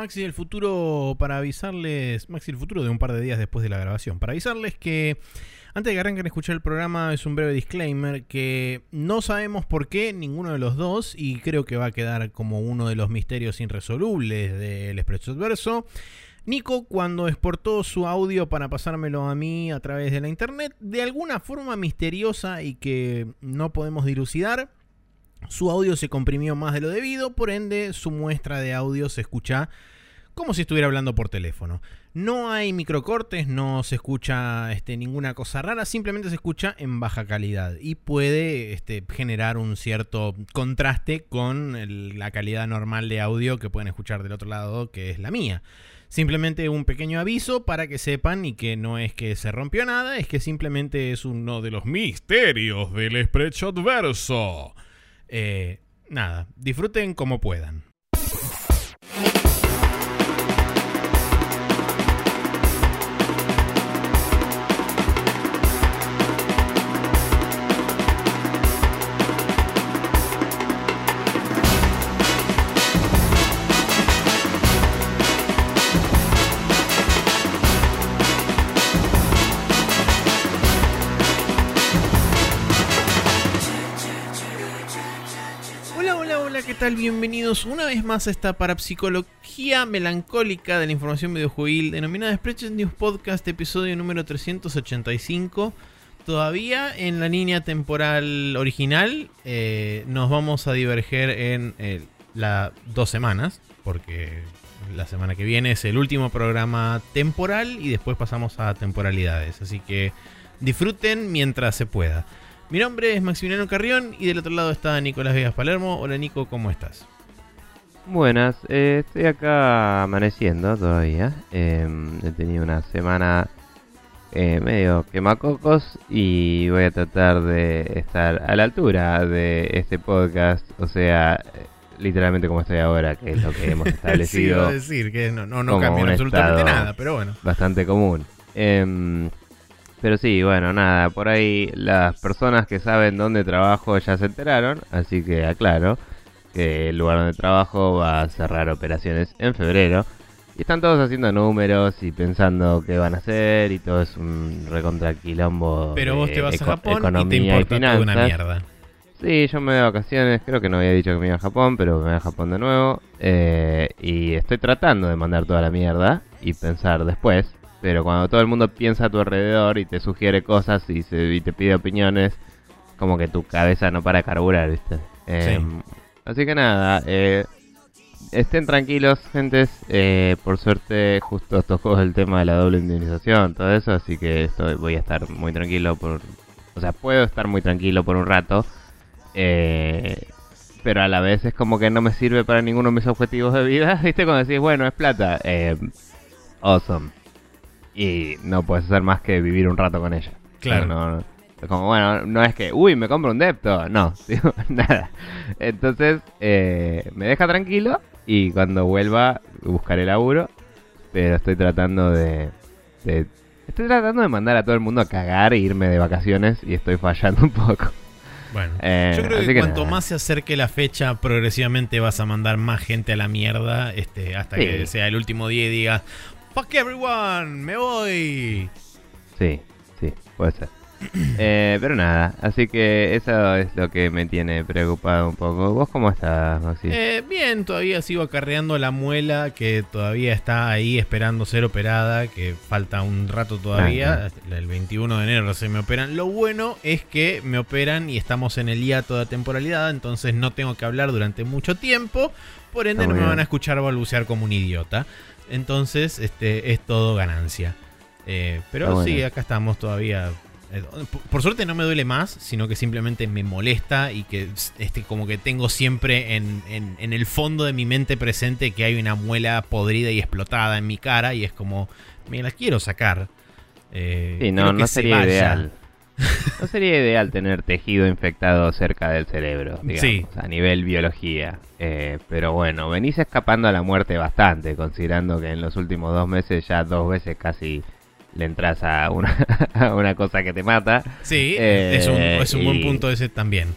Maxi del futuro para avisarles, Maxi del futuro de un par de días después de la grabación, para avisarles que antes de que arranquen a escuchar el programa es un breve disclaimer que no sabemos por qué ninguno de los dos y creo que va a quedar como uno de los misterios irresolubles del Expreso Adverso. Nico, cuando exportó su audio para pasármelo a mí a través de la internet, de alguna forma misteriosa y que no podemos dilucidar, su audio se comprimió más de lo debido, por ende su muestra de audio se escucha como si estuviera hablando por teléfono. No hay microcortes, no se escucha este, ninguna cosa rara, simplemente se escucha en baja calidad y puede este, generar un cierto contraste con la calidad normal de audio que pueden escuchar del otro lado, que es la mía. Simplemente un pequeño aviso para que sepan y que no es que se rompió nada, es que simplemente es uno de los misterios del Spreadshot Verso. Eh, nada, disfruten como puedan. Tal? Bienvenidos una vez más a esta parapsicología melancólica de la información videojuegil denominada Spreadshot News Podcast, episodio número 385. Todavía en la línea temporal original eh, nos vamos a diverger en eh, las dos semanas, porque la semana que viene es el último programa temporal y después pasamos a temporalidades. Así que disfruten mientras se pueda. Mi nombre es Maximiliano Carrión y del otro lado está Nicolás Vegas Palermo. Hola Nico, ¿cómo estás? Buenas, eh, estoy acá amaneciendo todavía. Eh, he tenido una semana eh, medio quemacocos y voy a tratar de estar a la altura de este podcast. O sea, literalmente como estoy ahora, que es lo que hemos Sí, establecido a decir que no, no, no cambian absolutamente nada, pero bueno. bastante común. Pero sí, bueno, nada, por ahí las personas que saben dónde trabajo ya se enteraron, así que aclaro que el lugar donde trabajo va a cerrar operaciones en febrero. Y están todos haciendo números y pensando qué van a hacer y todo es un recontraquilombo. Pero vos te vas a Japón y te importa toda una mierda. Sí, yo me voy de vacaciones, creo que no había dicho que me iba a Japón, pero me voy a Japón de nuevo. eh, y estoy tratando de mandar toda la mierda y pensar después. Pero cuando todo el mundo piensa a tu alrededor y te sugiere cosas y, se- y te pide opiniones, como que tu cabeza no para de carburar, ¿viste? Em, Así que nada, eh, estén tranquilos, gentes. eh, por suerte, justo tocó el tema de la doble indemnización, todo eso. Así que estoy, voy a estar muy tranquilo por. O sea, puedo estar muy tranquilo por un rato. eh, pero a la vez es como que no me sirve para ninguno de mis objetivos de vida. ¿Viste? Cuando decís, bueno, es plata. eh, awesome. Y no puedes hacer más que vivir un rato con ella. Claro. No, no. Es como, bueno, no es que, uy, me compro un depto. No, digo, nada. Entonces, eh, me deja tranquilo y cuando vuelva buscaré laburo. Pero estoy tratando de, de- Estoy tratando de mandar a todo el mundo a cagar e irme de vacaciones y estoy fallando un poco. Bueno, Eh, yo creo que, que cuanto nada. más se acerque la fecha, progresivamente vas a mandar más gente a la mierda, este, hasta Sí. que sea el último día y digas, fuck everyone, me voy. Sí, sí, puede ser. Eh, pero nada, así que eso es lo que me tiene preocupado un poco. ¿Vos cómo estás, Maxi? Eh, bien, todavía sigo acarreando la muela que todavía está ahí esperando ser operada, que falta un rato todavía. El 21 de enero se me operan. Lo bueno es que me operan y estamos en el hiato de temporalidad, entonces no tengo que hablar durante mucho tiempo. Por ende, no me van a escuchar balbucear como un idiota. Entonces, este es todo ganancia. Eh, pero sí, acá estamos todavía. Eh, Por, por suerte no me duele más, sino que simplemente me molesta y que este, como que tengo siempre en, en- en el fondo de mi mente presente que hay una muela podrida y explotada en mi cara y es como, me la quiero sacar. Eh, sí, no, no se sería vaya. ideal. No sería ideal tener tejido infectado cerca del cerebro, digamos, Sí. a nivel biología. Eh, pero bueno, venís escapando a la muerte bastante, considerando que en los últimos dos meses ya dos veces casi le entras a una, a una cosa que te mata. Sí, Eh, es un, es un buen punto ese también.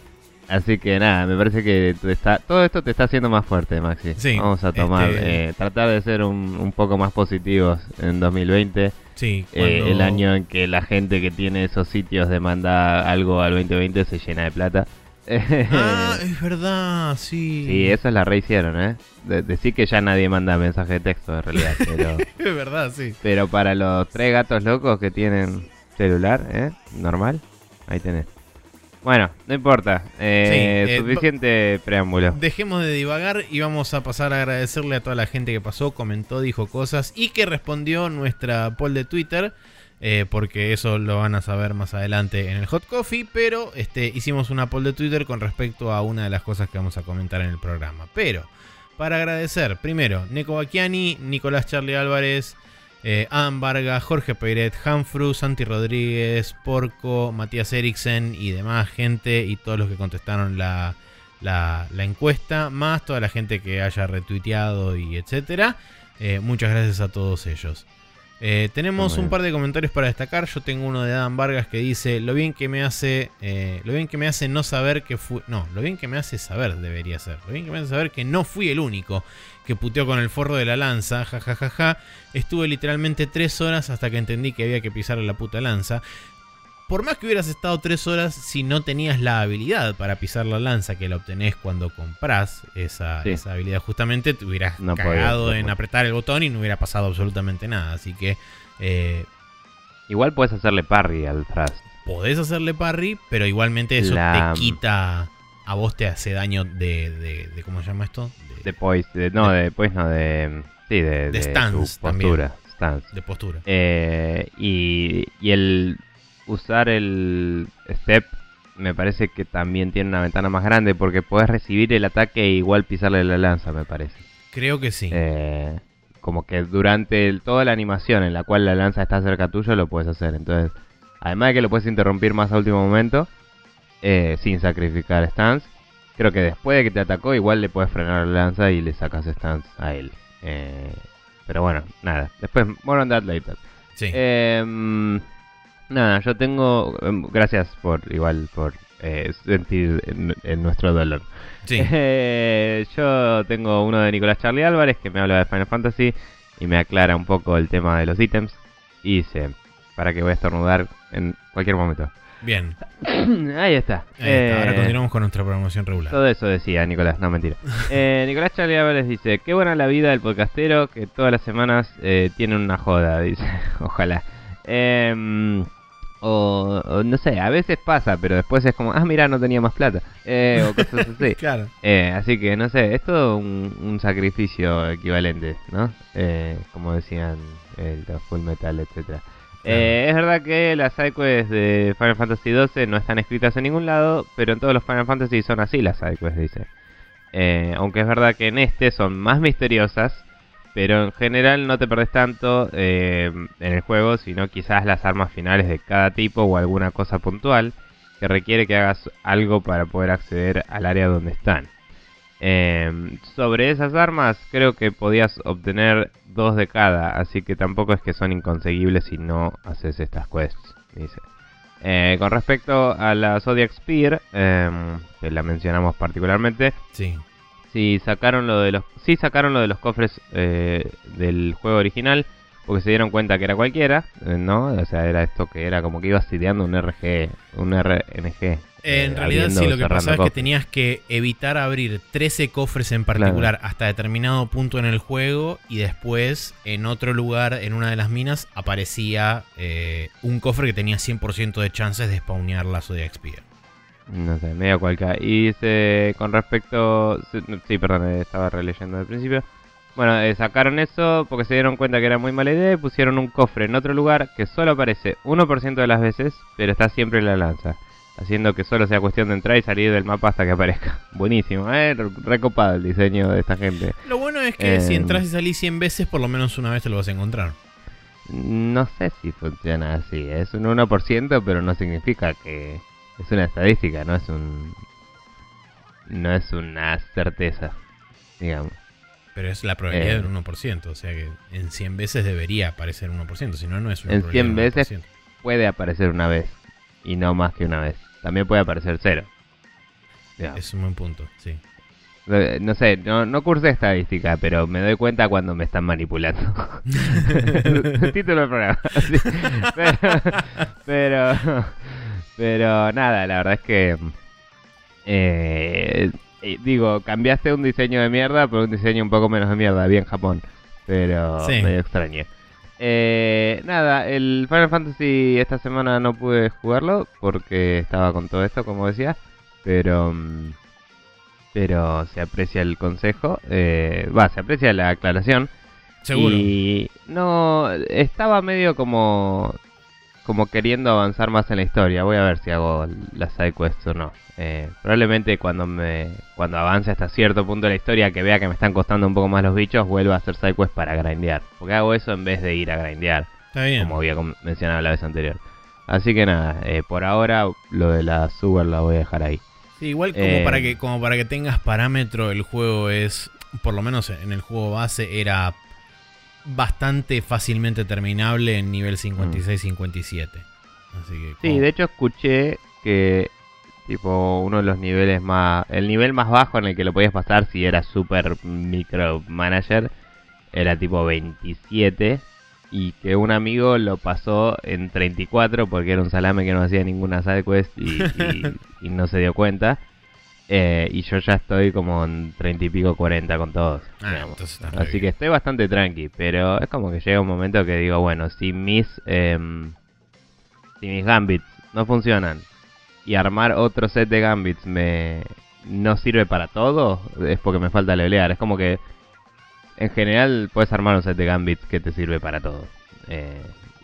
Así que nada, me parece que te está, todo esto te está haciendo más fuerte, Maxi. Sí, Vamos a tomar, este- eh, tratar de ser un, un poco más positivos en 2020. Sí, Eh, cuando- el año en que la gente que tiene esos sitios demanda algo al 2020 se llena de plata. Ah, es verdad, sí. Sí, eso la rehicieron, ¿eh? De- decir que ya nadie manda mensaje de texto en realidad, pero, Es verdad, sí. pero para los tres gatos locos que tienen celular, ¿eh? Normal, ahí tenés. Bueno, no importa, eh, Sí, eh, suficiente preámbulo. Dejemos de divagar y vamos a pasar a agradecerle a toda la gente que pasó, comentó, dijo cosas y que respondió nuestra poll de Twitter. eh, porque eso lo van a saber más adelante en el Hot Coffee. Pero este, hicimos una poll de Twitter con respecto a una de las cosas que vamos a comentar en el programa. Pero, para agradecer, primero, Neko Bacchiani, Nicolás Charlie Álvarez, eh, Adam Vargas, Jorge Peiret, Hanfru, Santi Rodríguez, Porco, Matías Eriksen y demás gente y todos los que contestaron la, la, la encuesta, más toda la gente que haya retuiteado y etcétera. Eh, muchas gracias a todos ellos. Eh, tenemos un par de comentarios para destacar. Yo tengo uno de Adam Vargas que dice lo bien que me hace, eh, lo bien que me hace no saber que fui, no, lo bien que me hace saber debería ser, lo bien que me hace saber que no fui el único que puteó con el forro de la lanza, jajajaja. Estuve literalmente tres horas hasta que entendí que había que pisar la puta lanza. Por más que hubieras estado tres horas, si no tenías la habilidad para pisar la lanza, que la obtenés cuando compras esa, Sí. esa habilidad, justamente te hubieras No cagado no en apretar el botón y no hubiera pasado absolutamente nada. Así que eh, Igual puedes hacerle parry al thrust. podés hacerle parry, pero igualmente eso La- te quita. A vos te hace daño de. de, de- ¿Cómo se llama esto? De, De poise, de- no, de poise no, de... Sí, de, De stance postura. Stance. de postura. Eh, y, y el usar el step me parece que también tiene una ventana más grande porque puedes recibir el ataque e igual pisarle la lanza, me parece. Creo que sí. Eh, como que durante el- toda la animación en la cual la lanza está cerca tuyo lo puedes hacer. Entonces, además de que lo puedes interrumpir más a último momento, eh, sin sacrificar stance, creo que después de que te atacó igual le puedes frenar la lanza y le sacas stance a él. Eh, pero bueno, nada. Después, more on that later. sí. Em, nada, yo tengo. em, gracias por igual por eh, sentir en, en nuestro dolor. sí. Eh, yo tengo uno de Nicolás Charlie Álvarez que me habla de Final Fantasy y me aclara un poco el tema de los ítems. Y dice: Para que voy a estornudar en cualquier momento. Bien. Ahí está. Ahí está. Ahora Eh, continuamos con nuestra programación regular. todo eso decía Nicolás, no mentira. Eh, Nicolás Charlie Álvarez dice, qué buena la vida del podcastero que todas las semanas eh, tiene una joda, dice, ojalá. Em, o, o no sé, a veces pasa, pero después es como, ah, mira, no tenía más plata. Eh, o cosas así. Claro. Eh, así que no sé, es todo un, un sacrificio equivalente, ¿no? Eh, como decían el Full Metal, etcétera. Eh, es verdad que las sidequests de Final Fantasy XII no están escritas en ningún lado, pero en todos los Final Fantasy son así las sidequests, dice. Eh, aunque es verdad que en este son más misteriosas, pero en general no te perdés tanto eh, en el juego, sino quizás las armas finales de cada tipo o alguna cosa puntual que requiere que hagas algo para poder acceder al área donde están. Eh, sobre esas armas creo que podías obtener dos de cada, así que tampoco es que son inconseguibles si no haces estas quests, dice. Eh, con respecto a la Zodiac Spear, eh, que la mencionamos particularmente, Sí. si sacaron lo de los, sí sacaron lo de los cofres eh, del juego original, porque se dieron cuenta que era cualquiera, eh, ¿no? O sea, era esto que era como que ibas ideando un RG, un RNG. eh, En realidad abriendo sí, o lo que pasaba es que tenías que evitar abrir 13 cofres en particular hasta determinado punto en el juego y después en otro lugar, en una de las minas, aparecía eh, un cofre que tenía 100% de chances de spawnear la Zodiac Spear. No sé, medio cualquiera. Y dice, con respecto... Sí, perdón, eh, estaba releyendo al principio. Bueno, eh, sacaron eso porque se dieron cuenta que era muy mala idea y pusieron un cofre en otro lugar que solo aparece 1% de las veces, pero está siempre en la lanza. Haciendo que solo sea cuestión de entrar y salir del mapa hasta que aparezca. Buenísimo, eh, recopado el diseño de esta gente. Lo bueno es que si Em. entras y salís 100 veces, por lo menos una vez te lo vas a encontrar. No sé si funciona así, es un 1%, pero no significa que es una estadística, no es un... No es una certeza, digamos. Pero es la probabilidad Eh. del 1%, o sea que en 100 veces debería aparecer 1%, si no, no es una En probabilidad 100 del veces. 1%. puede aparecer una vez y no más que una vez. También puede aparecer cero. Es un buen punto, sí. No sé, no, no cursé estadística, pero me doy cuenta cuando me están manipulando. Título del programa. Sí. Pero, pero, pero nada, la verdad es que... eh, eh, digo, cambiaste un diseño de mierda por un diseño un poco menos de mierda, bien Japón. Pero Sí. medio extraño. Eh, nada, el Final Fantasy esta semana no pude jugarlo porque estaba con todo esto, como decía. Pero... mm, pero se aprecia el consejo, eh, va, se aprecia la aclaración. Seguro. Y no, estaba medio como, como queriendo avanzar más en la historia. Voy a ver si hago las side quests o no. Eh, probablemente cuando me, cuando avance hasta cierto punto de la historia, que vea que me están costando un poco más los bichos, vuelva a hacer side quests para grindear. Porque hago eso en vez de ir a grindear, Está bien. como había mencionado la vez anterior. Así que nada, eh, por ahora lo de la Sugar la voy a dejar ahí. Sí, igual como Eh, para que como para que tengas parámetro, el juego es, por lo menos en el juego base, era bastante fácilmente terminable en nivel 56-57. Así que Sí, de hecho escuché que tipo uno de los niveles más el nivel más bajo en el que lo podías pasar si eras super micromanager era tipo 27 y que un amigo lo pasó en 34 porque era un salame que no hacía ninguna side quest y, y- y no se dio cuenta. Eh, y yo ya estoy como en 30 y pico 40 con todos. Ah, Así que estoy bastante tranqui, pero es como que llega un momento que digo, bueno, si mis em, si mis gambits no funcionan y armar otro set de gambits me no sirve para todo, es porque me falta levelear. Es como que en general puedes armar un set de gambits que te sirve para todo. Eh,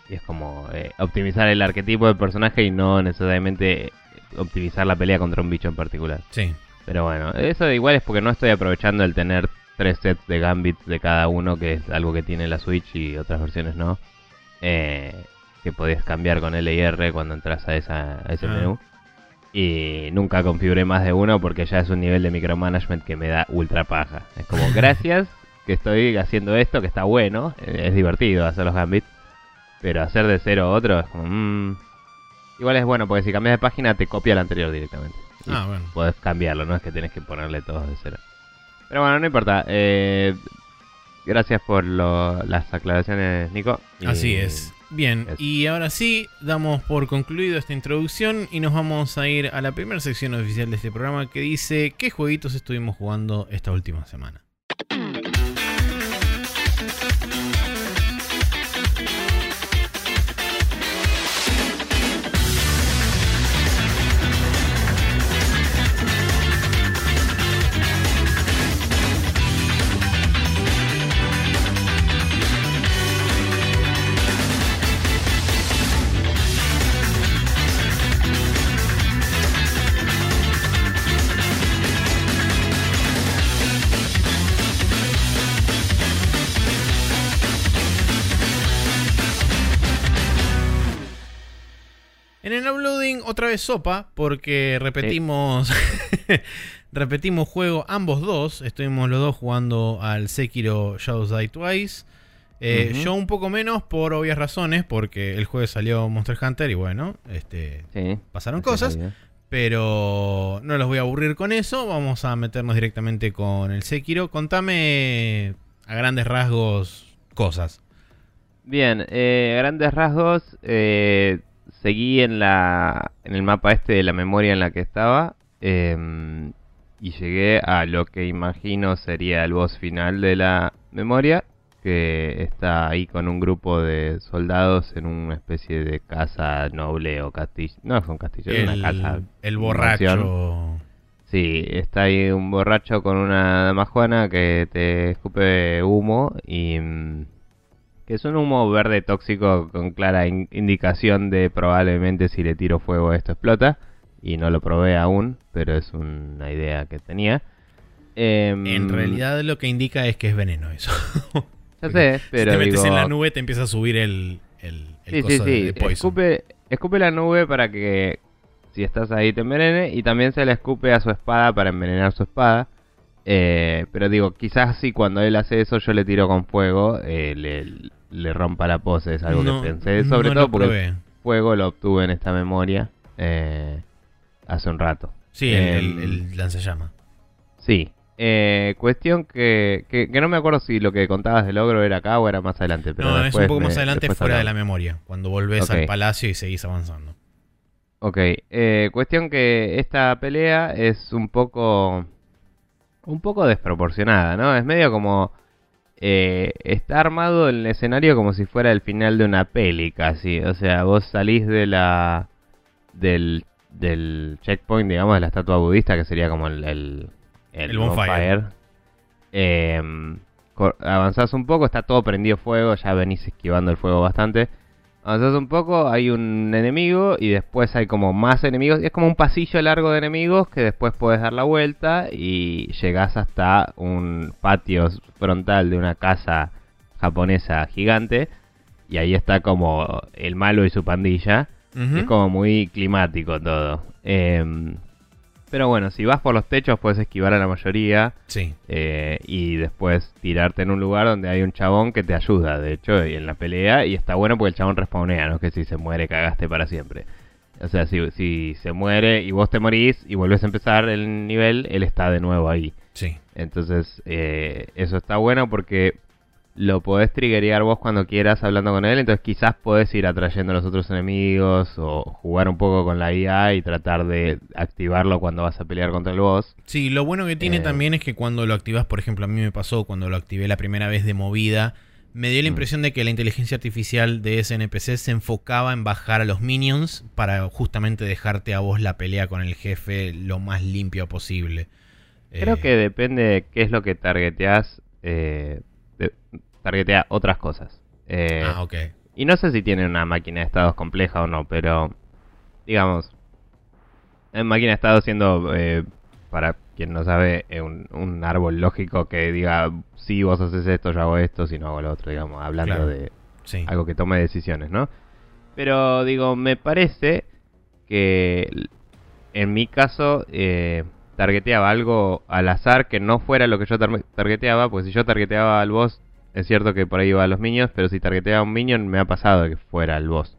y es como eh, optimizar el arquetipo del personaje y no necesariamente optimizar la pelea contra un bicho en particular. Sí. Pero bueno, eso igual es porque no estoy aprovechando el tener tres sets de gambits de cada uno, que es algo que tiene la Switch y otras versiones no. Eh, que podías cambiar con L y R cuando entras a, esa, a ese Ah. menú. Y nunca configuré más de uno porque ya es un nivel de micromanagement que me da ultra paja. Es como, gracias que estoy haciendo esto, que está bueno, eh, es divertido hacer los gambits. Pero hacer de cero otro es como... mm, Igual es bueno porque si cambias de página te copia el anterior directamente. Ah, bueno. podés cambiarlo, no es que tenés que ponerle todo de cero. Pero bueno, no importa. eh, gracias por lo- las aclaraciones, Nico. Y- Así es. Bien, y ahora sí, damos por concluido esta introducción y nos vamos a ir a la primera sección oficial de este programa que dice qué jueguitos estuvimos jugando esta última semana. Otra vez sopa porque repetimos repetimos juego ambos dos, estuvimos los dos jugando al Sekiro Shadows Die Twice. Eh. Yo un poco menos por obvias razones porque el jueves salió Monster Hunter y bueno, este Sí. pasaron cosas, pero no los voy a aburrir con eso, vamos a meternos directamente con el Sekiro. Contame a grandes rasgos cosas. Bien, eh, a grandes rasgos, eh, seguí en la en el mapa este de la memoria en la que estaba em, y llegué a lo que imagino sería el boss final de la memoria, que está ahí con un grupo de soldados en una especie de casa noble o castillo. No es un castillo, es una casa. el borracho. Sí, está ahí un borracho con una damajuana que te escupe humo y mm, que es un humo verde tóxico con clara in- indicación de probablemente si le tiro fuego esto explota y no lo probé aún, pero es una idea que tenía. Em, En realidad lo que indica es que es veneno eso. ya sé, pero si te metes digo, en la nube te empieza a subir el, el, el Sí, sí, coso de- sí. de poison. Escupe, escupe la nube para que si estás ahí te envenene. Y también se le escupe a su espada para envenenar su espada. Eh, pero digo, quizás si cuando él hace eso yo le tiro con fuego, eh, le, le rompa la pose. Es algo No, que pensé. Sobre no todo porque probé. el fuego lo obtuve en esta memoria eh, hace un rato. Sí, el, Em, el, el lanzallamas. Sí. Eh, cuestión que, que, que no me acuerdo si lo que contabas del ogro era acá o era más adelante. Pero No, es un poco más adelante fuera de la memoria, cuando volvés al palacio y seguís avanzando. Ok, eh, cuestión que esta pelea es un poco un poco desproporcionada, ¿no? Es medio como eh, está armado el escenario como si fuera el final de una peli casi, o sea, vos salís de la del del checkpoint, digamos, de la estatua budista que sería como el el, El bonfire. Em, cor- avanzás un poco, está todo prendido fuego, ya venís esquivando el fuego bastante. Avanzás un poco, hay un enemigo y después hay como más enemigos. Es como un pasillo largo de enemigos que después puedes dar la vuelta y llegás hasta un patio frontal de una casa japonesa gigante. Y ahí está como el malo y su pandilla. Es como muy climático todo. Em, pero bueno, si vas por los techos puedes esquivar a la mayoría. Sí. Eh, y después tirarte en un lugar donde hay un chabón que te ayuda, de hecho, y en la pelea. Y está bueno porque el chabón respawnea, no es que si se muere cagaste para siempre. O sea, si, si se muere y vos te morís y vuelves a empezar el nivel, él está de nuevo ahí. Sí. Entonces, eh, eso está bueno porque lo podés triggerear vos cuando quieras hablando con él. Entonces, quizás podés ir atrayendo a los otros enemigos o jugar un poco con la IA y tratar de activarlo cuando vas a pelear contra el boss. Sí, lo bueno que tiene Eh. también es que cuando lo activas, por ejemplo, a mí me pasó cuando lo activé la primera vez de movida, me dio la Mm. impresión de que la inteligencia artificial de ese NPC se enfocaba en bajar a los minions para justamente dejarte a vos la pelea con el jefe lo más limpio posible. Creo Eh, que depende de qué es lo que targeteas. Eh, de- targetea otras cosas. Eh, Ah, ok. Y no sé si tiene una máquina de estados compleja o no, pero digamos, en máquina de estados siendo, eh, para quien no sabe, eh, un, un árbol lógico que diga, si vos haces esto, yo hago esto, si no hago lo otro, digamos, hablando Claro. de Sí. algo que tome decisiones, ¿no? Pero digo, me parece que en mi caso eh, targeteaba algo al azar que no fuera lo que yo tar- targeteaba, pues si yo targeteaba al boss, es cierto que por ahí iba a los minions, pero si targeteaba a un minion me ha pasado que fuera el boss.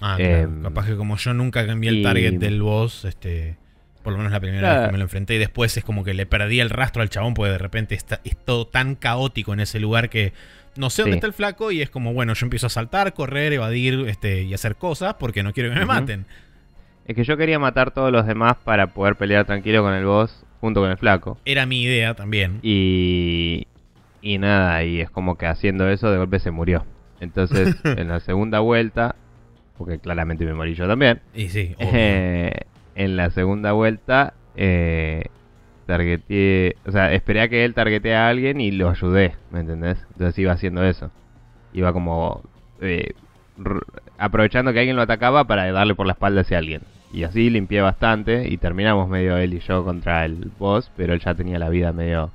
Ah, claro. Em, Capaz que como yo nunca cambié el y- target del boss, este, por lo menos la primera Claro. vez que me lo enfrenté, y después es como que le perdí el rastro al chabón, porque de repente está, es todo tan caótico en ese lugar que no sé dónde Sí. está el flaco, y es como, bueno, yo empiezo a saltar, correr, evadir este, y hacer cosas porque no quiero que me maten. Es que yo quería matar todos los demás para poder pelear tranquilo con el boss junto con el flaco. Era mi idea también. Y, y nada, y es como que haciendo eso de golpe se murió. Entonces, en la segunda vuelta, porque claramente me morí yo también, Y sí, eh, en la segunda vuelta eh, targeteé, o sea, esperé a que él targetee a alguien y lo ayudé, ¿me entendés? Entonces iba haciendo eso. Iba como eh, aprovechando que alguien lo atacaba para darle por la espalda a ese alguien. Y así limpié bastante y terminamos medio él y yo contra el boss, pero él ya tenía la vida medio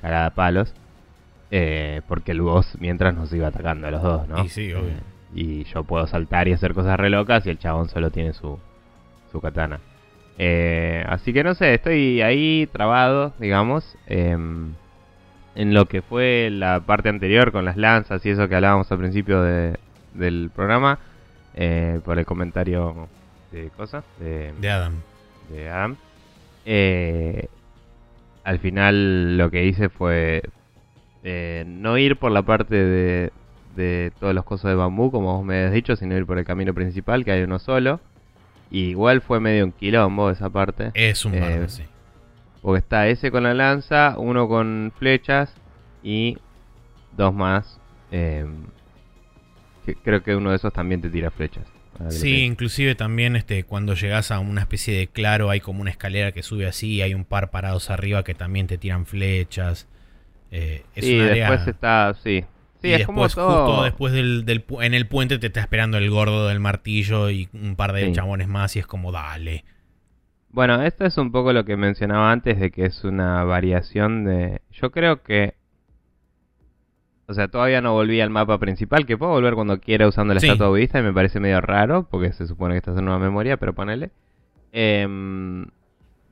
cagada a palos. eh, porque el boss mientras nos iba atacando a los dos, ¿no? Y sí, obvio. Eh, y yo puedo saltar y hacer cosas re locas y el chabón solo tiene su, su katana. Eh, así que no sé, estoy ahí trabado, digamos, em, en lo que fue la parte anterior con las lanzas y eso que hablábamos al principio de- del programa, eh, por el comentario de cosa, de, De Adam. de Adam. Eh, al final lo que hice fue eh, no ir por la parte de, de todos los cosas de bambú, como vos me habías dicho, sino ir por el camino principal, que hay uno solo. Y igual fue medio un quilombo esa parte. Es un Eh, bardo, sí. Porque está ese con la lanza, uno con flechas y dos más. eh, que creo que uno de esos también te tira flechas. Sí, inclusive también este, cuando llegas a una especie de claro hay como una escalera que sube así, hay un par parados arriba que también te tiran flechas. Eh, es Sí, un área- después está, sí. Sí, y es como todo... justo después del, del pu- en el puente te está esperando el gordo del martillo y un par de Sí. chabones más y es como dale. Bueno, esto es un poco lo que mencionaba antes de que es una variación de... Yo creo que... O sea, todavía no volví al mapa principal, que puedo volver cuando quiera usando la Sí. estatua budista y me parece medio raro, porque se supone que estás en una memoria, pero ponele. Em,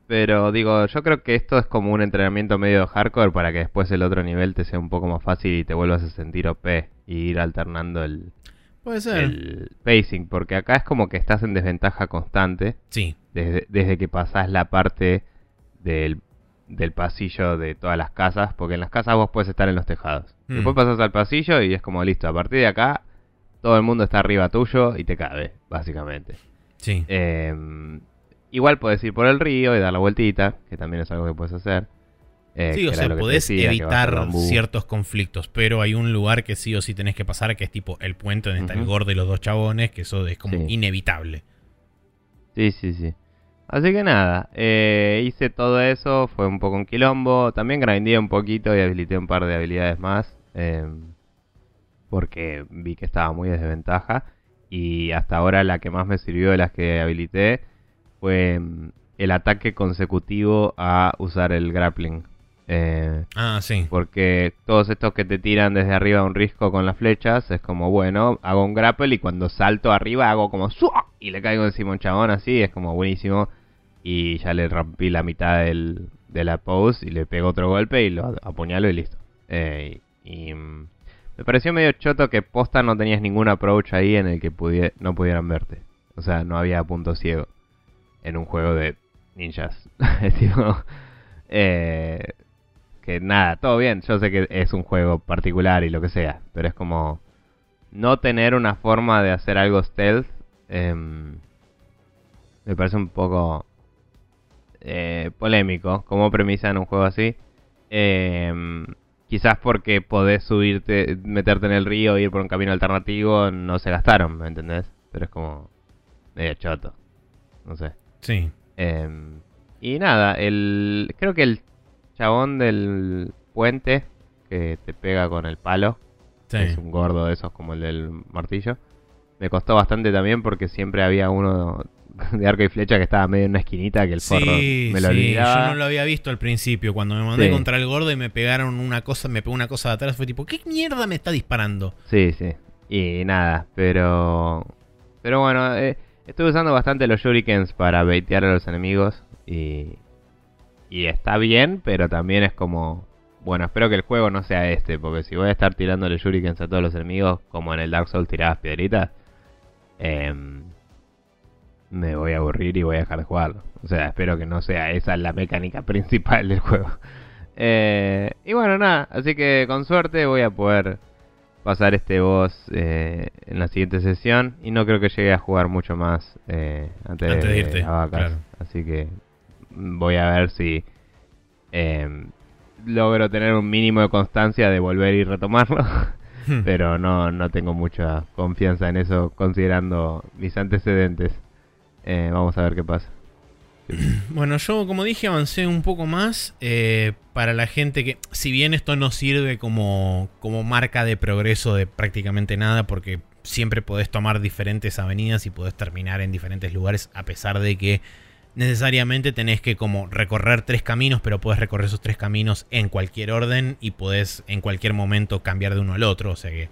pero digo, yo creo que esto es como un entrenamiento medio hardcore para que después el otro nivel te sea un poco más fácil y te vuelvas a sentir OP y ir alternando el, Puede ser. el pacing, porque acá es como que estás en desventaja constante. Sí. desde, desde que pasás la parte del, del pasillo de todas las casas, porque en las casas vos puedes estar en los tejados. Mm. Después pasás al pasillo y es como listo, a partir de acá todo el mundo está arriba tuyo y te cabe, básicamente. Sí. Eh, igual podés ir por el río y dar la vueltita, que también es algo que puedes hacer. Eh, Sí, o sea, podés decía, evitar ciertos conflictos, pero hay un lugar que sí o sí tenés que pasar, que es tipo el puente donde está el gordo y los dos chabones, que eso es como Sí. inevitable. Sí, sí, sí. Así que nada, eh, hice todo eso, fue un poco un quilombo. También grindé un poquito y habilité un par de habilidades más. Eh, porque vi que estaba muy desventaja. Y hasta ahora la que más me sirvió de las que habilité fue mm, el ataque consecutivo a usar el grappling. Eh, Ah, sí. porque todos estos que te tiran desde arriba un risco con las flechas es como, bueno, hago un grapple y cuando salto arriba hago como ¡sua! y le caigo encima un chabón así, es como buenísimo. Y ya le rompí la mitad del, de la pose y le pego otro golpe y lo apuñalo y listo. Eh, y mm, me pareció medio choto que posta no tenías ningún approach ahí en el que no pudieran verte. O sea, no había punto ciego en un juego de ninjas. Tipo, eh, que nada, todo bien. Yo sé que es un juego particular y lo que sea, pero es como no tener una forma de hacer algo stealth. em, me parece un poco eh, polémico como premisa en un juego así. Em, quizás porque podés subirte, meterte en el río, ir por un camino alternativo, no se gastaron, ¿me entendés? Pero es como medio choto. No sé. Sí. Em, y nada, el creo que el chabón del puente que te pega con el palo, Sí. es un gordo de esos como el del martillo, me costó bastante también porque siempre había uno de arco y flecha que estaba medio en una esquinita que el forro Sí, me lo sí, olvidaba. yo no lo había visto al principio. Cuando me mandé Sí. contra el gordo y me pegaron una cosa, me pegó una cosa de atrás, fue tipo, ¿qué mierda me está disparando? Sí, sí. Y nada, pero pero bueno, eh, estuve usando bastante los shurikens para baitear a los enemigos y y está bien, pero también es como bueno, espero que el juego no sea este, porque si voy a estar tirándole shurikens a todos los enemigos, como en el Dark Souls tirabas piedritas, em, me voy a aburrir y voy a dejar de jugarlo. O sea, espero que no sea esa la mecánica principal del juego. Eh, y bueno, nada, así que con suerte voy a poder pasar este boss eh, en la siguiente sesión y no creo que llegue a jugar mucho más eh, antes, Antes de de, irte, vacas. claro. Así que voy a ver si eh, logro tener un mínimo de constancia de volver y retomarlo. Pero no, no tengo mucha confianza en eso considerando mis antecedentes. Eh, vamos a ver qué pasa. Bueno, yo como dije avancé un poco más eh, para la gente que, si bien esto no sirve como, como marca de progreso de prácticamente nada, porque siempre podés tomar diferentes avenidas y podés terminar en diferentes lugares, a pesar de que necesariamente tenés que como recorrer tres caminos, pero podés recorrer esos tres caminos en cualquier orden y podés en cualquier momento cambiar de uno al otro, o sea que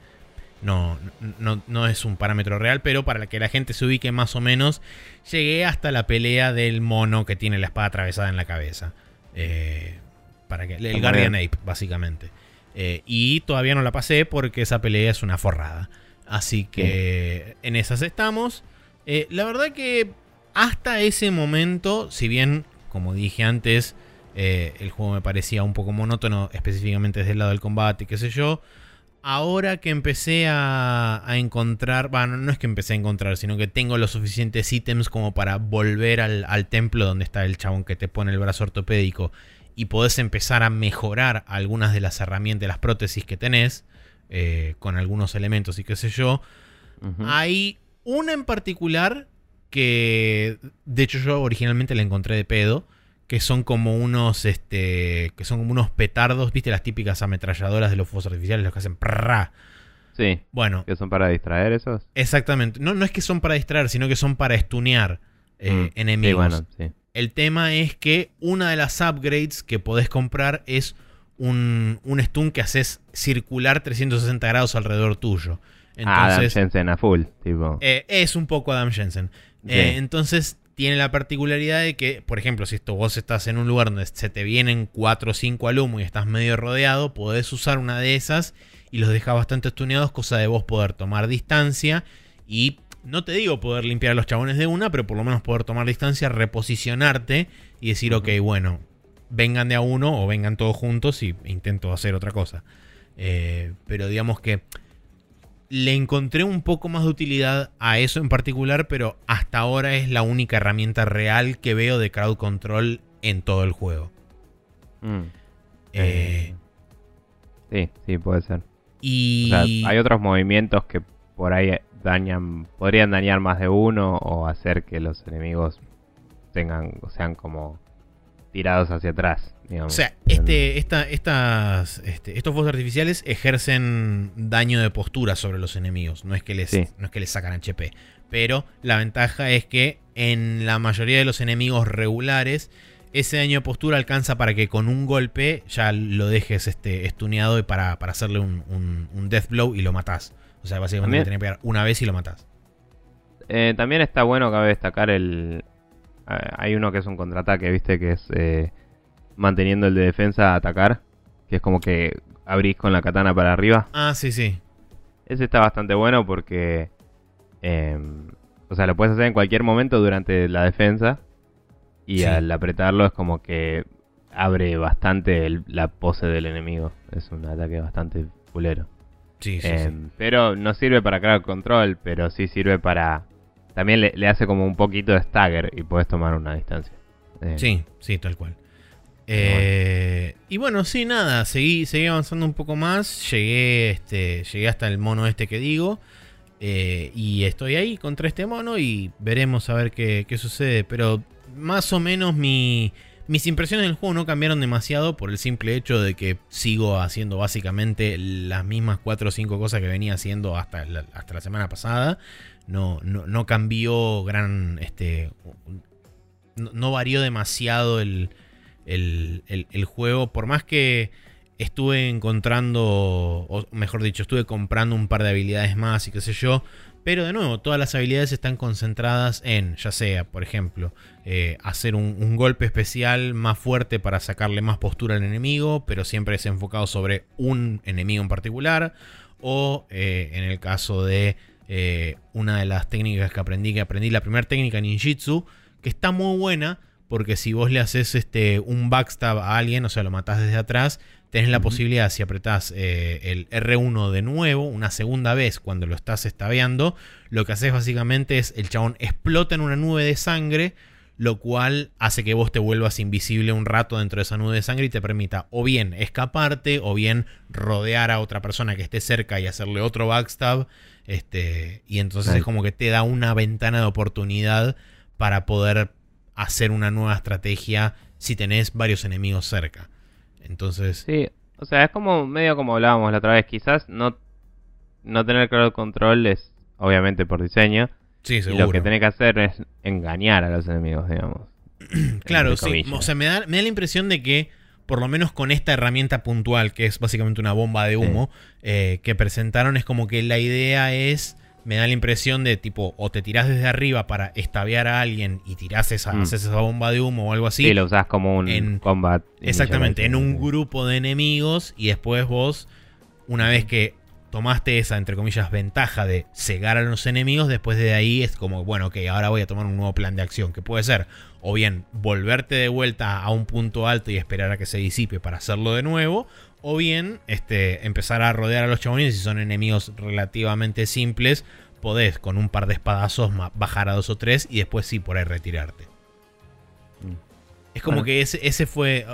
no, no, no es un parámetro real, pero para que la gente se ubique más o menos, llegué hasta la pelea del mono que tiene la espada atravesada en la cabeza. Eh, para que, el Guardian. Ape, básicamente. Eh, y todavía no la pasé porque esa pelea es una forrada. Así que en esas estamos. Eh, la verdad que hasta ese momento, si bien, como dije antes, el juego me parecía un poco monótono, específicamente desde el lado del combate, qué sé yo. Ahora que empecé a, a encontrar, bueno, no es que empecé a encontrar, sino que tengo los suficientes ítems como para volver al, al templo donde está el chabón que te pone el brazo ortopédico y podés empezar a mejorar algunas de las herramientas, las prótesis que tenés, eh, con algunos elementos y qué sé yo. Hay una en particular que, de hecho, yo originalmente la encontré de pedo. Que son como unos, este, que son como unos petardos, viste las típicas ametralladoras de los fuegos artificiales, los que hacen prrra. Sí, Bueno, que son para distraer esos. exactamente. No, no es que son para distraer, sino que son para estunear eh, Mm, enemigos. Sí, bueno, sí. El tema es que una de las upgrades que podés comprar es un, un stun que haces circular 360 grados alrededor tuyo. ah, Adam Entonces, Jensen a full, tipo. eh, es un poco Adam Jensen. Sí. Eh, entonces tiene la particularidad de que, por ejemplo, si esto, vos estás en un lugar donde se te vienen 4 o 5 al humo y estás medio rodeado, podés usar una de esas y los dejas bastante estuneados, cosa de vos poder tomar distancia y no te digo poder limpiar a los chabones de una, pero por lo menos poder tomar distancia, reposicionarte y decir, ok, bueno, vengan de a uno o vengan todos juntos y intento hacer otra cosa. Eh, pero digamos que le encontré un poco más de utilidad a eso en particular, pero hasta ahora es la única herramienta real que veo de crowd control en todo el juego. Mm. Eh, sí, sí, puede ser. Y hay otros movimientos que por ahí dañan, podrían dañar más de uno o hacer que los enemigos tengan, sean como tirados hacia atrás. O sea, este, esta, estas, este, estos fuegos artificiales ejercen daño de postura sobre los enemigos. No es, que les, no es que les sacan HP. Pero la ventaja es que en la mayoría de los enemigos regulares, ese daño de postura alcanza para que con un golpe ya lo dejes este, estuneado y para, hacerle un, un, death blow y lo matás. O sea, básicamente tenés que pegar una vez y lo matás. Eh, también está bueno, cabe destacar el. Eh, hay uno que es un contraataque, viste, que es eh, manteniendo el de defensa a atacar. Que es como que abrís con la katana para arriba. Ah, sí, sí. Ese está bastante bueno porque. Em, o sea, lo puedes hacer en cualquier momento durante la defensa. Y al apretarlo es como que abre bastante la pose del enemigo. Es un ataque bastante fulero. Sí, sí, em, Pero no sirve para crear control, pero sí sirve para. También le, hace como un poquito de stagger y puedes tomar una distancia. Em, sí, sí, tal cual. Eh, y bueno, sí, nada, seguí, seguí avanzando un poco más. Llegué, este, llegué hasta el mono este que digo. Eh, y estoy ahí contra este mono y veremos a ver qué, sucede. Pero más o menos mis impresiones del juego no cambiaron demasiado por el simple hecho de que sigo haciendo básicamente las mismas 4 o 5 cosas que venía haciendo hasta la, hasta la semana pasada. No, no, cambió gran. Este, no varió demasiado el, el, juego, por más que estuve encontrando, o mejor dicho, estuve comprando un par de habilidades más y qué sé yo. Pero de nuevo, todas las habilidades están concentradas en, ya sea, por ejemplo, eh, hacer un, golpe especial más fuerte para sacarle más postura al enemigo, pero siempre es enfocado sobre un enemigo en particular. O eh, en el caso de eh, una de las técnicas que aprendí, que aprendí la primera técnica ninjitsu, que está muy buena, porque si vos le haces este, un backstab a alguien, o sea, lo matás desde atrás, tenés la posibilidad, si apretás eh, el R1 de nuevo, una segunda vez cuando lo estás estabeando, lo que haces básicamente es el chabón explota en una nube de sangre, lo cual hace que vos te vuelvas invisible un rato dentro de esa nube de sangre y te permita o bien escaparte o bien rodear a otra persona que esté cerca y hacerle otro backstab. Este, y entonces es como que te da una ventana de oportunidad para poder hacer una nueva estrategia si tenés varios enemigos cerca. Entonces. Sí, o sea, es como medio como hablábamos la otra vez. Quizás no, no tener crowd control es obviamente por diseño. Sí, seguro. Y lo que tenés que hacer es engañar a los enemigos, digamos. claro, sí. O sea, me da, me da la impresión de que, por lo menos con esta herramienta puntual, que es básicamente una bomba de humo, eh, que presentaron, es como que la idea es me da la impresión de tipo, o te tirás desde arriba para estaviar a alguien y tirás esa, mm. haces esa bomba de humo o algo así. Sí, lo usás como un en, combat. Exactamente, en un grupo de enemigos y después vos, una vez que tomaste esa, entre comillas, ventaja de cegar a los enemigos, después de ahí es como, bueno, ok, ahora voy a tomar un nuevo plan de acción, que puede ser o bien volverte de vuelta a un punto alto y esperar a que se disipe para hacerlo de nuevo, o bien este, empezar a rodear a los chabones. Si son enemigos relativamente simples, podés con un par de espadazos bajar a dos o tres y después sí por ahí retirarte. Mm. Es como que ese, ese fue.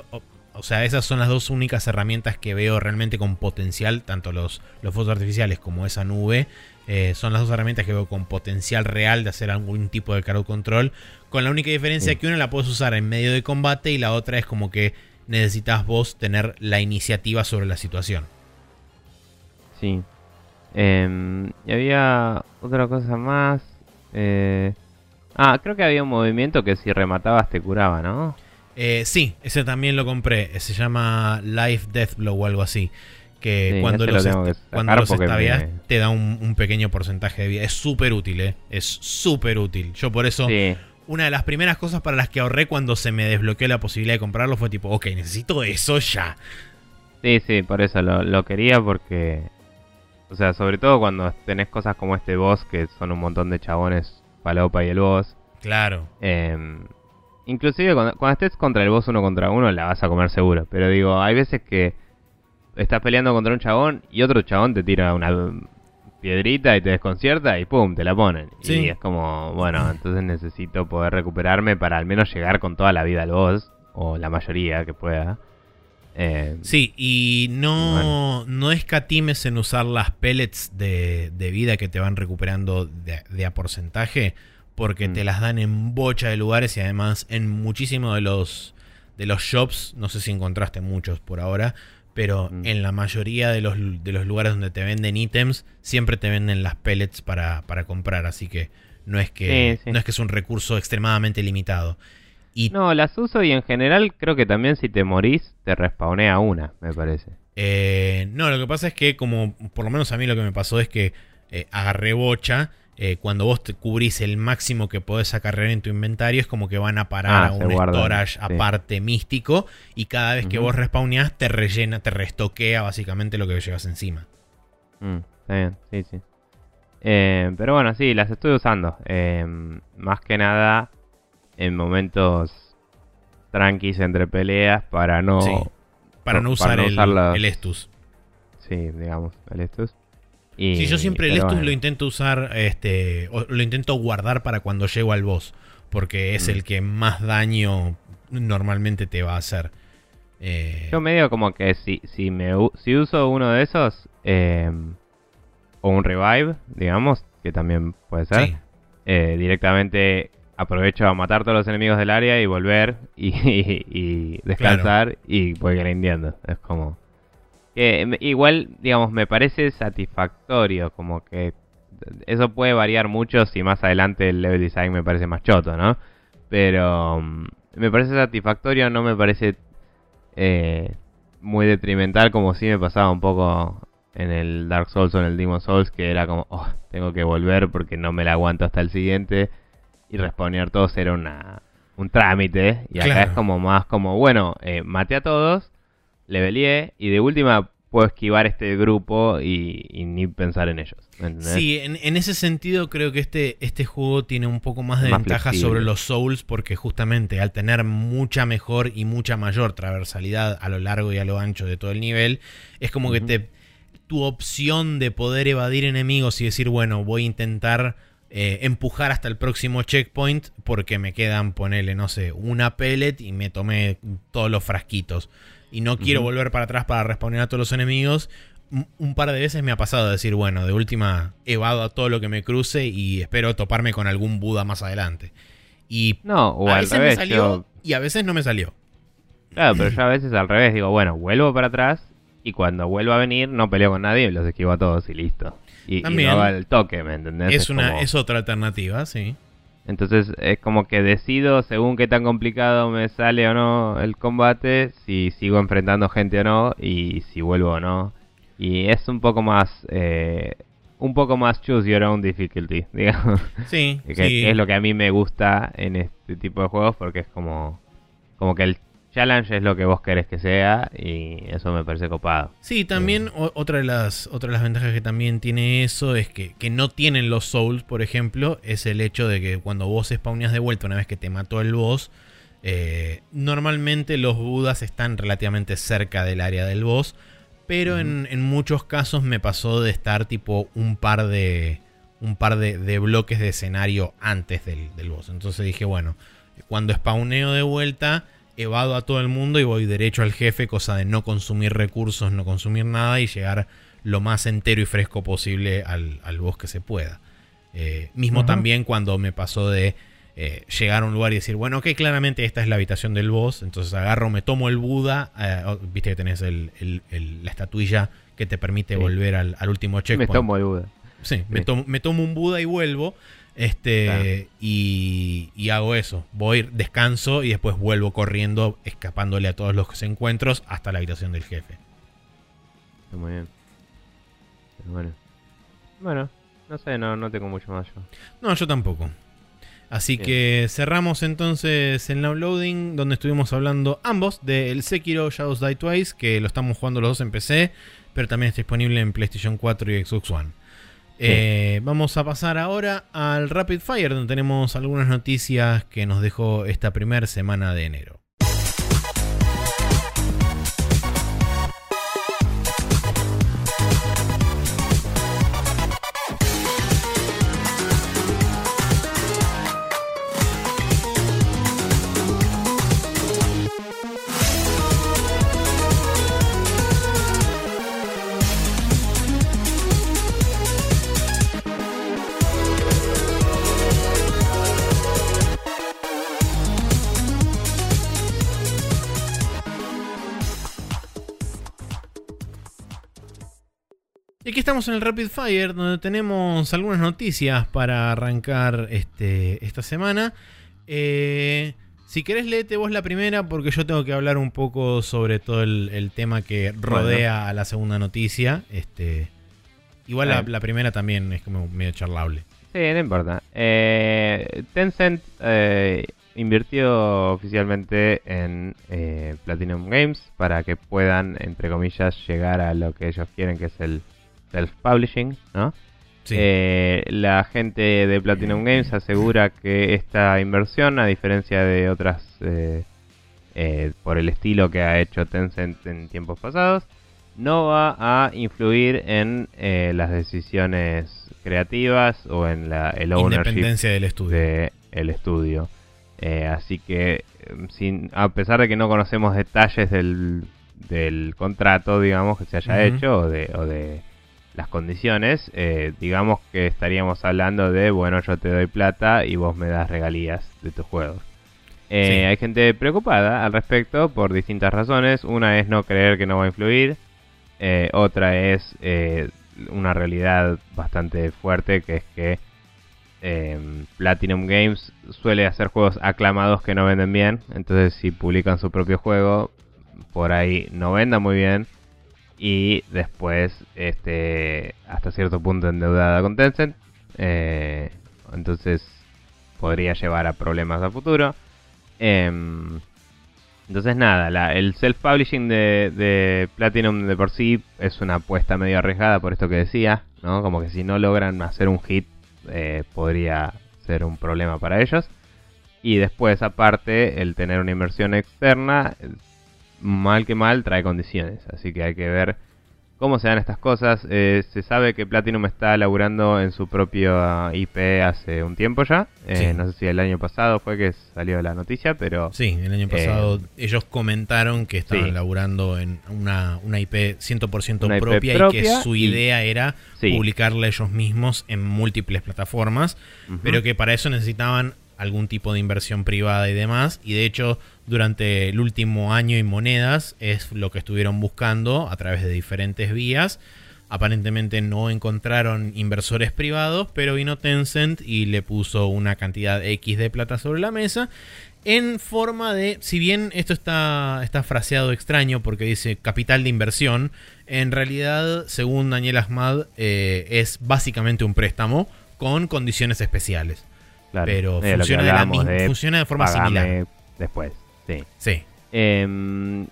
O, sea, esas son las dos únicas herramientas que veo realmente con potencial, tanto los, los fuegos artificiales como esa nube. Eh, son las dos herramientas que veo con potencial real de hacer algún tipo de crowd control. Con la única diferencia que una la puedes usar en medio de combate y la otra es como que necesitas vos tener la iniciativa sobre la situación. Sí. Em, y había otra cosa más. Eh, ah, creo que había un movimiento que si rematabas te curaba, ¿no? Eh, sí, ese también lo compré. Se llama Life Death Blow o algo así. Que cuando los, cuando los te da un, pequeño porcentaje de vida. Es súper útil, ¿eh? Es súper útil. Yo por eso una de las primeras cosas para las que ahorré cuando se me desbloqueó la posibilidad de comprarlo fue tipo, ok, necesito eso ya. Sí, sí, por eso lo, quería porque O sea, sobre todo cuando tenés cosas como este boss, que son un montón de chabones, Palopa y el boss. Claro. Em, inclusive cuando, cuando estés contra el boss uno contra uno, la vas a comer seguro. Pero digo, hay veces que estás peleando contra un chabón y otro chabón te tira una piedrita y te desconcierta y pum, te la ponen. Sí. Y es como, bueno, entonces necesito poder recuperarme para al menos llegar con toda la vida al boss, o la mayoría que pueda. Eh, Sí, y no, no escatimes en usar las pellets de, de vida que te van recuperando de, de a porcentaje, porque Mm. te las dan en bocha de lugares y además en muchísimos de los, de los shops, no sé si encontraste muchos por ahora, pero Mm. en la mayoría de los, de los lugares donde te venden ítems, siempre te venden las pellets para, para comprar, así que no es que, Sí, sí. no es que es un recurso extremadamente limitado. Y no, las uso y en general creo que también si te morís te respawnea una, me parece. Eh, no, lo que pasa es que, como por lo menos a mí lo que me pasó es que eh, agarré bocha. Eh, cuando vos te cubrís el máximo que podés acarrear en tu inventario, es como que van a parar Ah, a un guardan, storage sí. aparte místico. Y cada vez que vos respawneás, te rellena, te restoquea básicamente lo que llevas encima. Mm, está bien, sí, sí. Eh, pero bueno, sí, las estoy usando. Eh, más que nada en momentos tranquis entre peleas para no... Sí. Para no usar no el, el Estus. Sí, digamos, el Estus. Y, Sí, yo siempre el Estus bueno. lo intento usar, este, lo intento guardar para cuando llego al boss, porque es Mm. el que más daño normalmente te va a hacer. Eh, Yo medio como que si, si, me, si uso uno de esos, eh, o un revive, digamos, que también puede ser, sí. eh, directamente aprovecho a matar todos los enemigos del área y volver y, y descansar y voy grindeando. Es como... que me- igual, digamos, me parece satisfactorio, como que eso puede variar mucho si más adelante el level design me parece más choto, ¿no? Pero mm, me parece satisfactorio, no me parece eh, muy detrimental como si me pasaba un poco en el Dark Souls o en el Demon Souls, que era como, oh, tengo que volver porque no me la aguanto hasta el siguiente. Y respawnear todos era una, un trámite. Y acá Claro. es como más como, bueno, eh, maté a todos, leveleé y de última puedo esquivar este grupo y, y ni pensar en ellos. Sí, en, en ese sentido creo que este, este juego tiene un poco más de Más ventaja flexible. sobre los Souls porque justamente al tener mucha mejor y mucha mayor transversalidad a lo largo y a lo ancho de todo el nivel, es como que te tu opción de poder evadir enemigos y decir, bueno, voy a intentar eh, empujar hasta el próximo checkpoint porque me quedan, ponele, no sé, una pellet y me tomé todos los frasquitos. Y no quiero volver para atrás para responder a todos los enemigos. Un- par de veces me ha pasado de decir, bueno, de última evado a todo lo que me cruce y espero toparme con algún Buda más adelante. Y No, o a al veces revés. me salió yo- y a veces no me salió. Claro, pero yo a veces al revés digo, bueno, vuelvo para atrás y cuando vuelvo a venir no peleo con nadie, los esquivo a todos y listo. Y, y También. no va el toque, ¿me entendés? Es, una, como- es otra alternativa, sí. Entonces es como que decido según qué tan complicado me sale o no el combate, si sigo enfrentando gente o no y si vuelvo o no. Y es un poco más, eh, un poco más choose your own difficulty, digamos. Sí, que, sí. que es lo que a mí me gusta en este tipo de juegos porque es como, como que el challenge es lo que vos querés que sea y eso me parece copado. Sí, también otra, de las, otra de las ventajas que también tiene eso es que, que no tienen los souls, por ejemplo, es el hecho de que cuando vos spawneas de vuelta una vez que te mató el boss, eh, normalmente los budas están relativamente cerca del área del boss, pero en, en muchos casos me pasó de estar tipo un par de un par de, de bloques de escenario antes del, del boss. Entonces dije, bueno, cuando spawneo de vuelta, evado a todo el mundo y voy derecho al jefe, cosa de no consumir recursos, no consumir nada y llegar lo más entero y fresco posible al, al boss que se pueda. Eh, mismo también cuando me pasó de eh, llegar a un lugar y decir, bueno, ok, claramente esta es la habitación del boss, entonces agarro, me tomo el Buda, eh, oh, viste que tenés el- el- el- la estatuilla que te permite Sí. volver al, al último Me checkpoint. tomo el Buda. Sí, me Sí. tomo, me tomo un Buda y vuelvo. Este, Claro. y, y hago eso. Voy, descanso y después vuelvo corriendo, escapándole a todos los encuentros hasta la habitación del jefe. Muy bien. Bueno. Bueno, no sé, no, no tengo mucho más yo. No, yo tampoco. Así Bien. que cerramos entonces el downloading, donde estuvimos hablando ambos del Sekiro Shadows Die Twice, que lo estamos jugando los dos en PC. pero también está disponible en PlayStation 4 y Xbox One. Eh, vamos a pasar ahora al Rapid Fire, donde tenemos algunas noticias que nos dejó esta primera semana de enero. Aquí estamos en el Rapid Fire, donde tenemos algunas noticias para arrancar este, esta semana. Eh, si querés, léete vos la primera, porque yo tengo que hablar un poco sobre todo el, tema que rodea a la segunda noticia. Este, igual la, primera también es como medio charlable. Sí, no importa. Eh, Tencent eh, invirtió oficialmente en Platinum Games para que puedan, entre comillas, llegar a lo que ellos quieren, que es el self-publishing, ¿no? Eh, la gente de Platinum Games asegura que esta inversión, a diferencia de otras eh, eh, por el estilo que ha hecho Tencent en tiempos pasados, no va a influir en las decisiones creativas o en la, el ownership del estudio. De el estudio. así que, sin, a pesar de que no conocemos detalles del, del contrato, digamos, que se haya hecho o de, o de las condiciones, eh, digamos que estaríamos hablando de, bueno, yo te doy plata y vos me das regalías de tus juegos. Eh, hay gente preocupada al respecto por distintas razones. Una es no creer que no va a influir. Eh, otra es una realidad bastante fuerte que es que Platinum Games suele hacer juegos aclamados que no venden bien. Entonces si publican su propio juego, por ahí no venda muy bien y después este hasta cierto punto endeudada con Tencent eh, entonces podría llevar a problemas a futuro. Em, entonces nada el self publishing de, Platinum de por sí es una apuesta medio arriesgada por esto que decía no como que si no logran hacer un hit eh, podría ser un problema para ellos. Y después aparte el tener una inversión externa mal que mal trae condiciones. Así que hay que ver cómo se dan estas cosas. Eh, se sabe que Platinum está laburando en su propio IP hace un tiempo ya. Eh, no sé si el año pasado fue que salió la noticia, pero... Sí, el año pasado eh, ellos comentaron que estaban laburando en una, una IP 100% propia, y que su idea era publicarla ellos mismos en múltiples plataformas, pero que para eso necesitaban algún tipo de inversión privada y demás. Y de hecho, durante el último año y monedas es lo que estuvieron buscando a través de diferentes vías. Aparentemente no encontraron inversores privados, pero vino Tencent y le puso una cantidad X de plata sobre la mesa. En forma de, si bien esto está, está fraseado extraño porque dice capital de inversión, en realidad, según Daniel Ahmad, eh, es básicamente un préstamo con condiciones especiales. Pero funciona de, la funciona de forma similar. Después, sí. Sí. Em,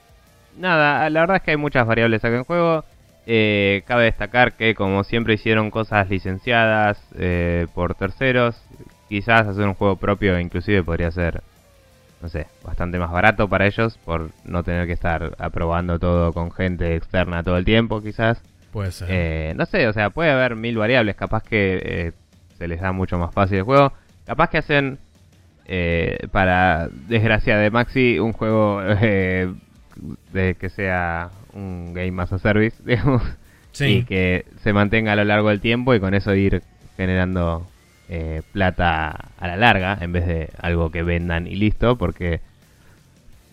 nada, la verdad es que hay muchas variables acá en juego. Eh, cabe destacar que como siempre hicieron cosas licenciadas eh, por terceros, quizás hacer un juego propio inclusive podría ser, no sé, bastante más barato para ellos por no tener que estar aprobando todo con gente externa todo el tiempo quizás. Puede ser. Eh, no sé, o sea, puede haber mil variables, capaz que se les da mucho más fácil el juego. Capaz que hacen, eh, para desgracia de Maxi, un juego eh, de que sea un game as a service, digamos. Y que se mantenga a lo largo del tiempo y con eso ir generando eh, plata a la larga en vez de algo que vendan y listo, porque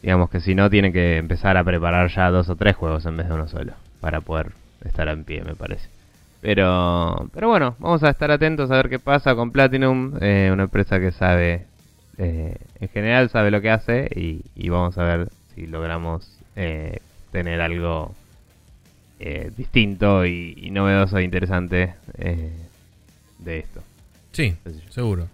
digamos que si no tienen que empezar a preparar ya dos o tres juegos en vez de uno solo para poder estar en pie, me parece. Pero, pero bueno, vamos a estar atentos a ver qué pasa con Platinum, eh, una empresa que sabe, eh, en general sabe lo que hace y, vamos a ver si logramos eh, tener algo distinto y, novedoso e interesante de esto. Sí, seguro.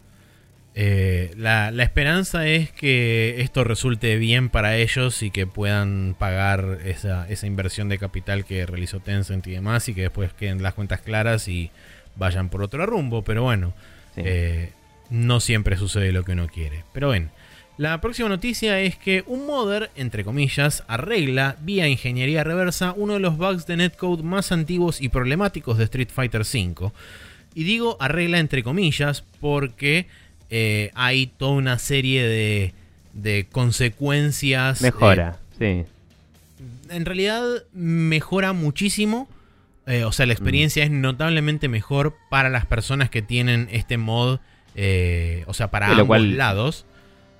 Eh, la, la esperanza es que esto resulte bien para ellos y que puedan pagar esa, esa inversión de capital que realizó Tencent y demás y que después queden las cuentas claras y vayan por otro rumbo. Pero bueno, Sí. Eh, no siempre sucede lo que uno quiere. Pero ven, la próxima noticia es que un modder, entre comillas, arregla vía ingeniería reversa uno de los bugs de netcode más antiguos y problemáticos de Street Fighter V. Y digo arregla entre comillas porque eh, hay toda una serie de, de consecuencias. eh, Mejora, sí. en realidad mejora muchísimo. eh, o sea, la experiencia es notablemente mejor para las personas que tienen este mod. Eh, o sea, para lo ambos cual- lados.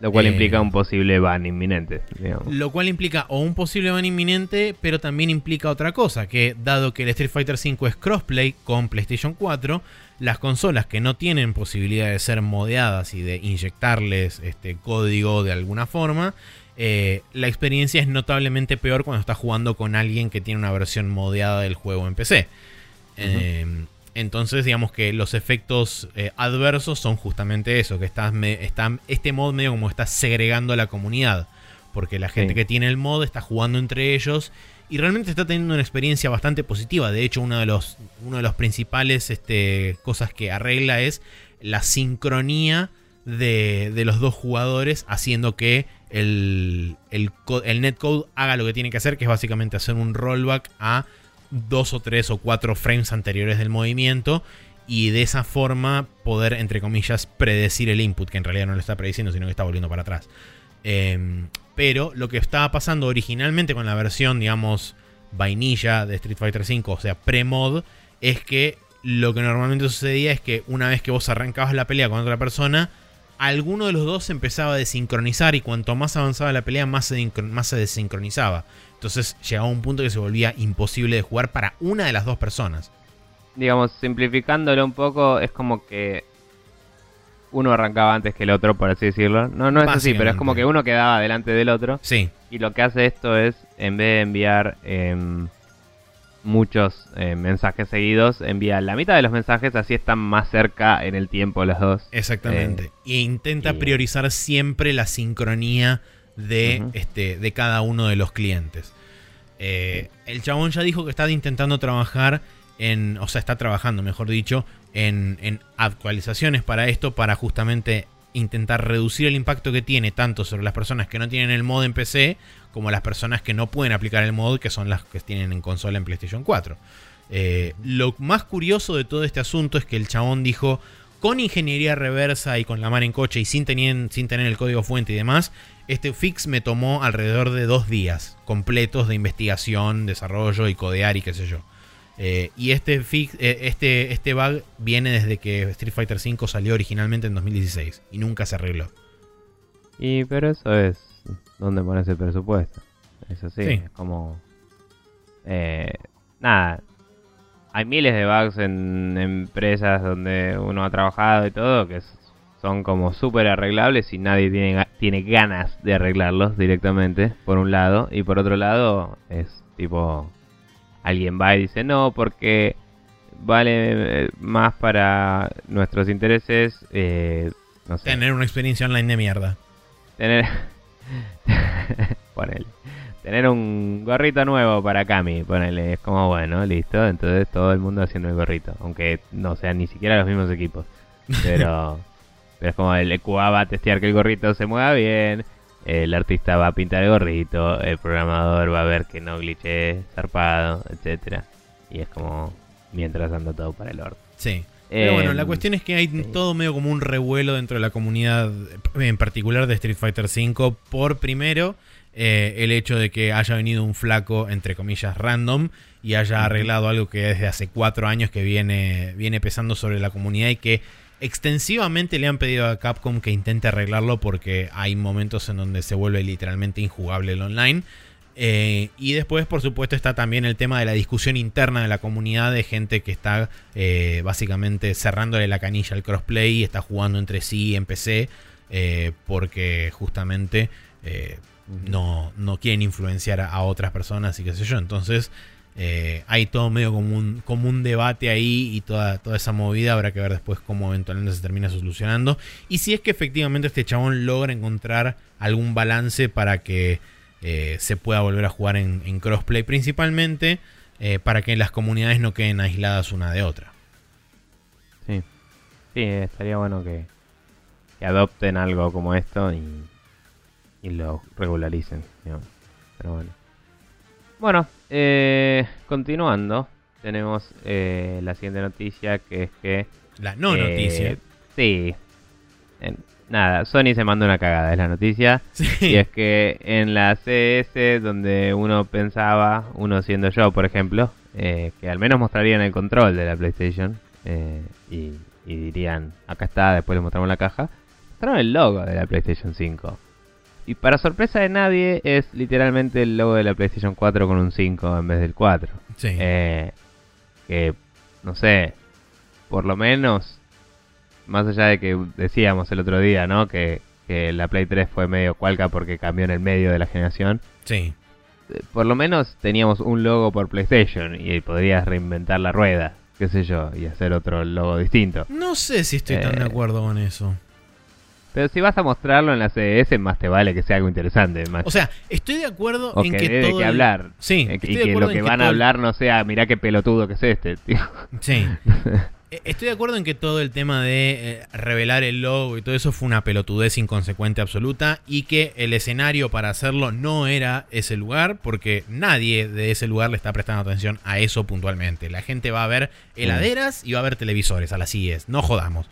Lo cual Eh, implica un posible ban inminente, digamos. Lo cual implica o un posible ban inminente, pero también implica otra cosa, que dado que el Street Fighter V es crossplay con PlayStation 4, las consolas que no tienen posibilidad de ser modeadas y de inyectarles este código de alguna forma, eh, la experiencia es notablemente peor cuando estás jugando con alguien que tiene una versión modeada del juego en PC. Eh, entonces, digamos que los efectos eh, adversos son justamente eso, que estás me- está- este mod medio como está segregando a la comunidad. Porque la gente Sí. que tiene el mod está jugando entre ellos y realmente está teniendo una experiencia bastante positiva. De hecho, uno de los, uno de los principales este, cosas que arregla es la sincronía de, de los dos jugadores, haciendo que el, el netcode haga lo que tiene que hacer, que es básicamente hacer un rollback a dos o tres o cuatro frames anteriores del movimiento y de esa forma poder, entre comillas, predecir el input, que en realidad no lo está prediciendo, sino que está volviendo para atrás. Em, pero lo que estaba pasando originalmente con la versión, digamos, vainilla de Street Fighter V, o sea, pre-mod, es que lo que normalmente sucedía es que una vez que vos arrancabas la pelea con otra persona, alguno de los dos empezaba a desincronizar y cuanto más avanzaba la pelea, más se, más se desincronizaba. Entonces llegaba un punto que se volvía imposible de jugar para una de las dos personas. Digamos, simplificándolo un poco, es como que uno arrancaba antes que el otro, por así decirlo. No, no es así, pero es como que uno quedaba delante del otro. Sí, Y lo que hace esto es, en vez de enviar em, muchos eh, mensajes seguidos, envía la mitad de los mensajes, así están más cerca en el tiempo los dos. exactamente. e intenta y- priorizar siempre la sincronía de, este, de cada uno de los clientes. Eh, el chabón ya dijo que está intentando trabajar en, o sea, está trabajando, mejor dicho, en, en actualizaciones para esto, para justamente intentar reducir el impacto que tiene tanto sobre las personas que no tienen el mod en PC, como las personas que no pueden aplicar el mod, que son las que tienen en consola en PlayStation 4. Eh, lo más curioso de todo este asunto es que el chabón dijo, con ingeniería reversa y con la mano en coche y sin tener, sin tener el código fuente y demás, este fix me tomó alrededor de dos días completos de investigación, desarrollo y codear y qué sé yo. Eh, y este, fix, eh, este, este bug viene desde que Street Fighter V salió originalmente en 2016 y nunca se arregló. Y pero eso es donde pones el presupuesto. Eso sí, Sí. es como... eh, nada, hay miles de bugs en empresas donde uno ha trabajado y todo que s- son como súper arreglables y nadie tiene, tiene ganas de arreglarlos directamente, por un lado. Y por otro lado, es tipo... Alguien va y dice, no, porque vale eh, más para nuestros intereses, eh, no sé, Tener una experiencia online de mierda. Tener. ponele. Tener un gorrito nuevo para Cami, ponele. Es como bueno, listo. Entonces todo el mundo haciendo el gorrito. Aunque no sean ni siquiera los mismos equipos. Pero. pero es como el EQA va a testear que el gorrito se mueva bien. El artista va a pintar el gorrito. El programador va a ver que no glitche zarpado, etcétera Y es como. Mientras anda todo para el orto. Sí. Pero bueno, la Em, cuestión es que hay todo medio como un revuelo dentro de la comunidad, en particular de Street Fighter V, por primero eh, el hecho de que haya venido un flaco, entre comillas, random, y haya arreglado algo que desde hace cuatro años que viene, viene pesando sobre la comunidad y que extensivamente le han pedido a Capcom que intente arreglarlo porque hay momentos en donde se vuelve literalmente injugable el online. Eh, y después, por supuesto, está también el tema de la discusión interna de la comunidad de gente que está eh, básicamente cerrándole la canilla al crossplay y está jugando entre sí en PC eh, porque justamente no, no quieren influenciar a, a otras personas y qué sé yo. Entonces, Eh, hay todo medio como un, como un debate ahí y toda, toda esa movida. Habrá que ver después cómo eventualmente se termina solucionando. Y si es que efectivamente este chabón logra encontrar algún balance para que eh, se pueda volver a jugar en, crossplay, principalmente eh, para que las comunidades no queden aisladas una de otra. Sí, sí, estaría bueno que, adopten algo como esto y, y lo regularicen. Pero bueno. Bueno, eh, continuando, tenemos eh, la siguiente noticia que es que... La no eh, noticia. Sí. nada, Sony se manda una cagada, es la noticia. Y es que en la CS, donde uno pensaba, uno siendo yo, por ejemplo, que al menos mostrarían el control de la PlayStation y, y, dirían, acá está, después les mostramos la caja, mostraron el logo de la PlayStation 5. Y para sorpresa de nadie, es literalmente el logo de la PlayStation 4 con un 5 en vez del 4. Sí. Eh, que, no sé, por lo menos, más allá de que decíamos el otro día, ¿no? Que, que la Play 3 fue medio cualca porque cambió en el medio de la generación. Sí. Eh, por lo menos teníamos un logo por PlayStation y podrías reinventar la rueda, qué sé yo, y hacer otro logo distinto. No sé si estoy tan de Eh, acuerdo con eso. Pero si vas a mostrarlo en la CS, más te vale que sea algo interesante. Más, O sea, estoy de acuerdo o en que que todo qué el- hablar. Sí, estoy y de que acuerdo lo que van a hablar no sea, mirá qué pelotudo que es este, tío. Sí. Eh, Estoy de acuerdo en que todo el tema de eh, revelar el logo y todo eso fue una pelotudez inconsecuente absoluta y que el escenario para hacerlo no era ese lugar porque nadie de ese lugar le está prestando atención a eso puntualmente. La gente va a ver heladeras y va a ver televisores a las IES, no jodamos.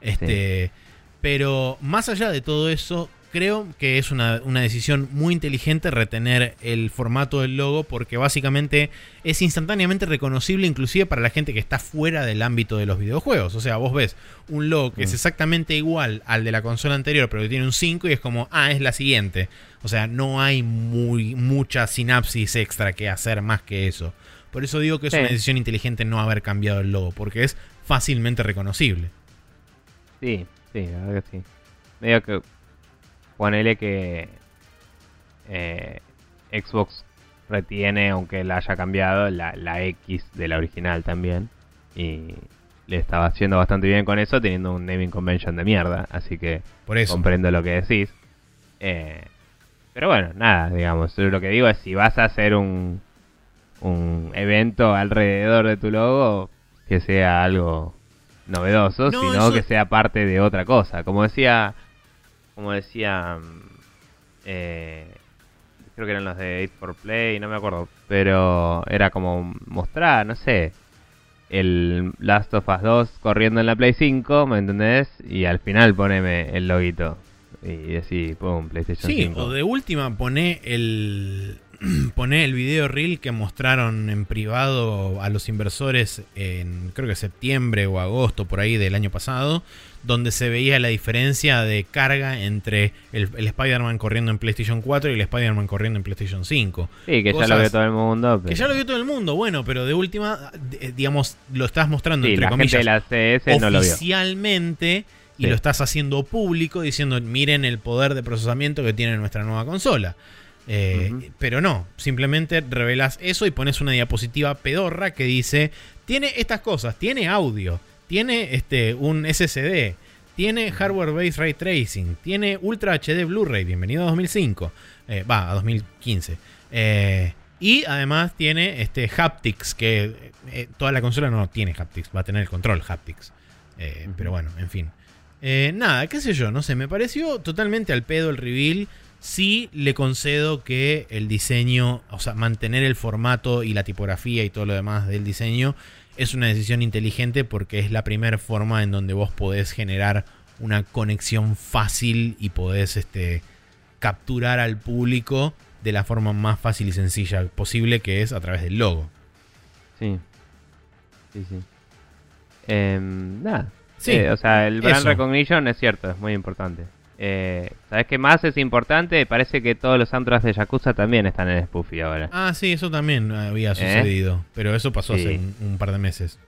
Este, Pero más allá de todo eso, creo que es una, una decisión muy inteligente retener el formato del logo porque básicamente es instantáneamente reconocible inclusive para la gente que está fuera del ámbito de los videojuegos. O sea, vos ves un logo que es Mm. exactamente igual al de la consola anterior pero que tiene un 5 y es como, ah, es la siguiente. O sea, no hay muy, mucha sinapsis extra que hacer más que eso. Por eso digo que es Sí. una decisión inteligente no haber cambiado el logo porque es fácilmente reconocible. Sí, sí, la verdad que sí. Medio que ponele que eh, Xbox retiene, aunque la haya cambiado, la, la X de la original también. Y le estaba haciendo bastante bien con eso, teniendo un naming convention de mierda. Así que Por eso. comprendo lo que decís. Eh, pero bueno, nada, digamos, lo que digo es si vas a hacer un, un evento alrededor de tu logo, que sea algo novedoso, No, sino eso- que sea parte de otra cosa. Como decía, como decía, mm, eh, creo que eran los de 8 for Play, no me acuerdo, pero era como mostrar, no sé, el Last of Us 2 corriendo en la Play 5, ¿me entendés? Y al final poneme el loguito. Y decís, pum, PlayStation Sí, 5. o de última poné el poné el video reel que mostraron en privado a los inversores en creo que septiembre o agosto por ahí del año pasado, donde se veía la diferencia de carga entre el, el Spider-Man corriendo en PlayStation 4 y el Spider-Man corriendo en PlayStation 5. Sí, que ya lo vio todo el mundo. Que ya lo vio todo el mundo, bueno, pero de última, de- digamos, lo estás mostrando Sí, entre la comillas gente de la CS no lo vio. oficialmente y Sí. lo estás haciendo público diciendo miren el poder de procesamiento que tiene nuestra nueva consola. Eh. Pero no, simplemente revelas eso y pones una diapositiva pedorra que dice, tiene estas cosas, tiene audio, tiene este, un SSD, tiene hardware based ray tracing, tiene Ultra HD Blu-ray, bienvenido a 2005, eh, va, a 2015. Eh, y además tiene este haptics, que eh, toda la consola no tiene haptics, va a tener el control haptics. Eh. Pero bueno, en fin. Eh, nada, qué sé yo, no sé, me pareció totalmente al pedo el reveal. Sí le concedo que el diseño, o sea, mantener el formato y la tipografía y todo lo demás del diseño es una decisión inteligente porque es la primera forma en donde vos podés generar una conexión fácil y podés este, capturar al público de la forma más fácil y sencilla posible, que es a través del logo. Sí. Sí, sí. Em, nada. Sí, Eh, o sea, el brand eso. recognition es cierto, es muy importante. Eh, ¿Sabes qué más es importante? Parece que todos los soundtracks de Yakuza también están en Spoofy ahora. Ah, sí, eso también había sucedido, pero eso pasó hace ¿Eh? Sí. un, un par de meses.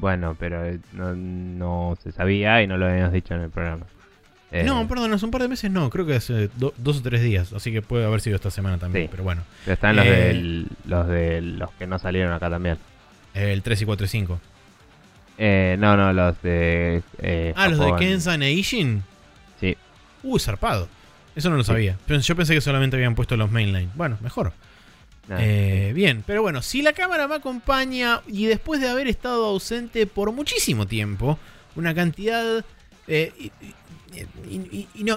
Bueno, pero eh, no, no se sabía y no lo habíamos dicho en el programa. Eh, No, perdón, hace un par de meses no, creo que hace do- dos o tres días, así que puede haber sido esta semana también, Sí. pero bueno. Están los, Eh, del- los de los que no salieron acá también. El 3 y 4 y 5. Eh, no, no, los de. eh, Ah, los de. Kensan e Ishin. Uy, zarpado. Eso no lo sabía. Yo pensé que solamente habían puesto los mainline. Bueno, mejor. Eh, bien, pero bueno, si la cámara me acompaña y después de haber estado ausente por muchísimo tiempo, una cantidad eh,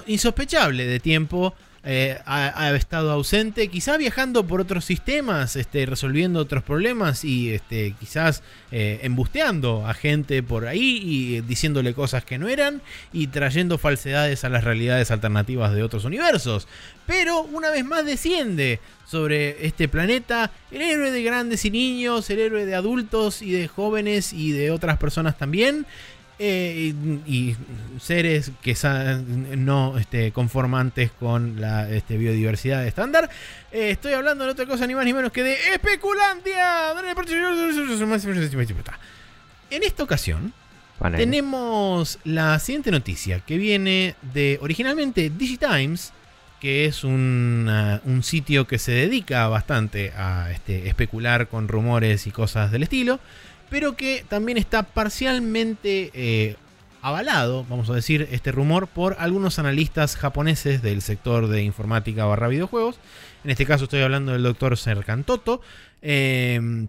insospechable de tiempo eh, ha, estado ausente, quizá viajando por otros sistemas, este, resolviendo otros problemas y este, quizás eh, embusteando a gente por ahí y eh, diciéndole cosas que no eran y trayendo falsedades a las realidades alternativas de otros universos. Pero una vez más desciende sobre este planeta el héroe de grandes y niños, el héroe de adultos y de jóvenes y de otras personas también. Eh, y, y seres que no este, conformantes con la este, biodiversidad estándar. Eh, estoy hablando de otra cosa ni más ni menos que de Especulandia. En esta ocasión, tenemos la siguiente noticia que viene de originalmente Digitimes, que es un, ah, un sitio que se dedica bastante a este, especular con rumores y cosas del estilo, pero que también está parcialmente eh, avalado, vamos a decir, este rumor por algunos analistas japoneses del sector de informática barra videojuegos. En este caso estoy hablando del doctor Serkantoto. Eh,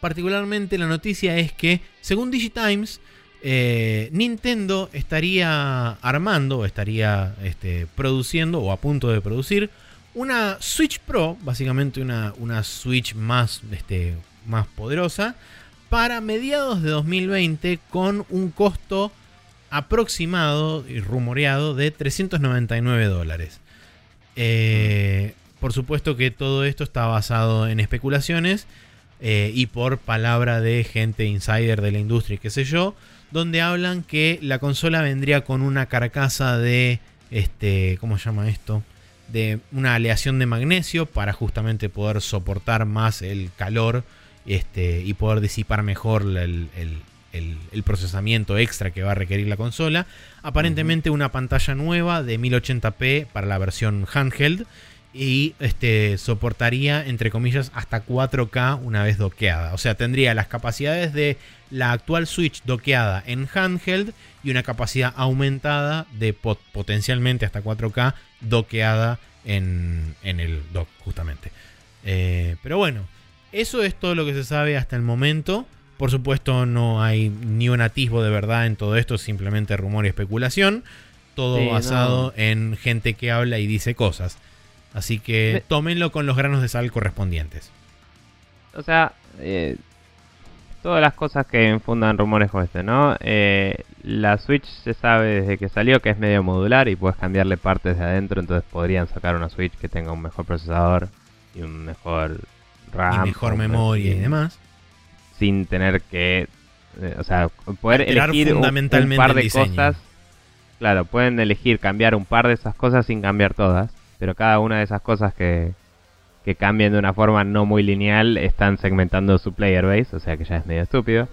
particularmente la noticia es que, según Digitimes, eh, Nintendo estaría armando, estaría este, produciendo o a punto de producir una Switch Pro, básicamente una, una Switch más, este, más poderosa, para mediados de 2020 con un costo aproximado y rumoreado de 399 dólares. Eh, por supuesto que todo esto está basado en especulaciones eh, y por palabra de gente insider de la industria, y qué sé yo, donde hablan que la consola vendría con una carcasa de, este, ¿cómo se llama esto? De una aleación de magnesio para justamente poder soportar más el calor este, y poder disipar mejor el, el- el- el procesamiento extra que va a requerir la consola. Aparentemente una pantalla nueva de 1080p para la versión handheld y este, soportaría, entre comillas, hasta 4K una vez doqueada. O sea, tendría las capacidades de la actual Switch doqueada en handheld y una capacidad aumentada de pot- potencialmente hasta 4K doqueada en, en el dock, justamente. Eh, pero bueno, eso es todo lo que se sabe hasta el momento. Por supuesto, no hay ni un atisbo de verdad en todo esto, simplemente rumor y especulación. Todo Sí, basado en gente que habla y dice cosas. Así que Me- tómenlo con los granos de sal correspondientes. O sea, eh, todas las cosas que infundan rumores como este, ¿no? Eh, la Switch se sabe desde que salió que es medio modular y puedes cambiarle partes de adentro, entonces podrían sacar una Switch que tenga un mejor procesador y un mejor RAM. y mejor memoria y demás. Sin tener que, eh, o sea, poder Alterar elegir un- un, fundamentalmente par de cosas. Claro, pueden elegir cambiar un par de esas cosas sin cambiar todas, pero cada una de esas cosas que, que cambien de una forma no muy lineal están segmentando su player base, o sea que ya es medio estúpido.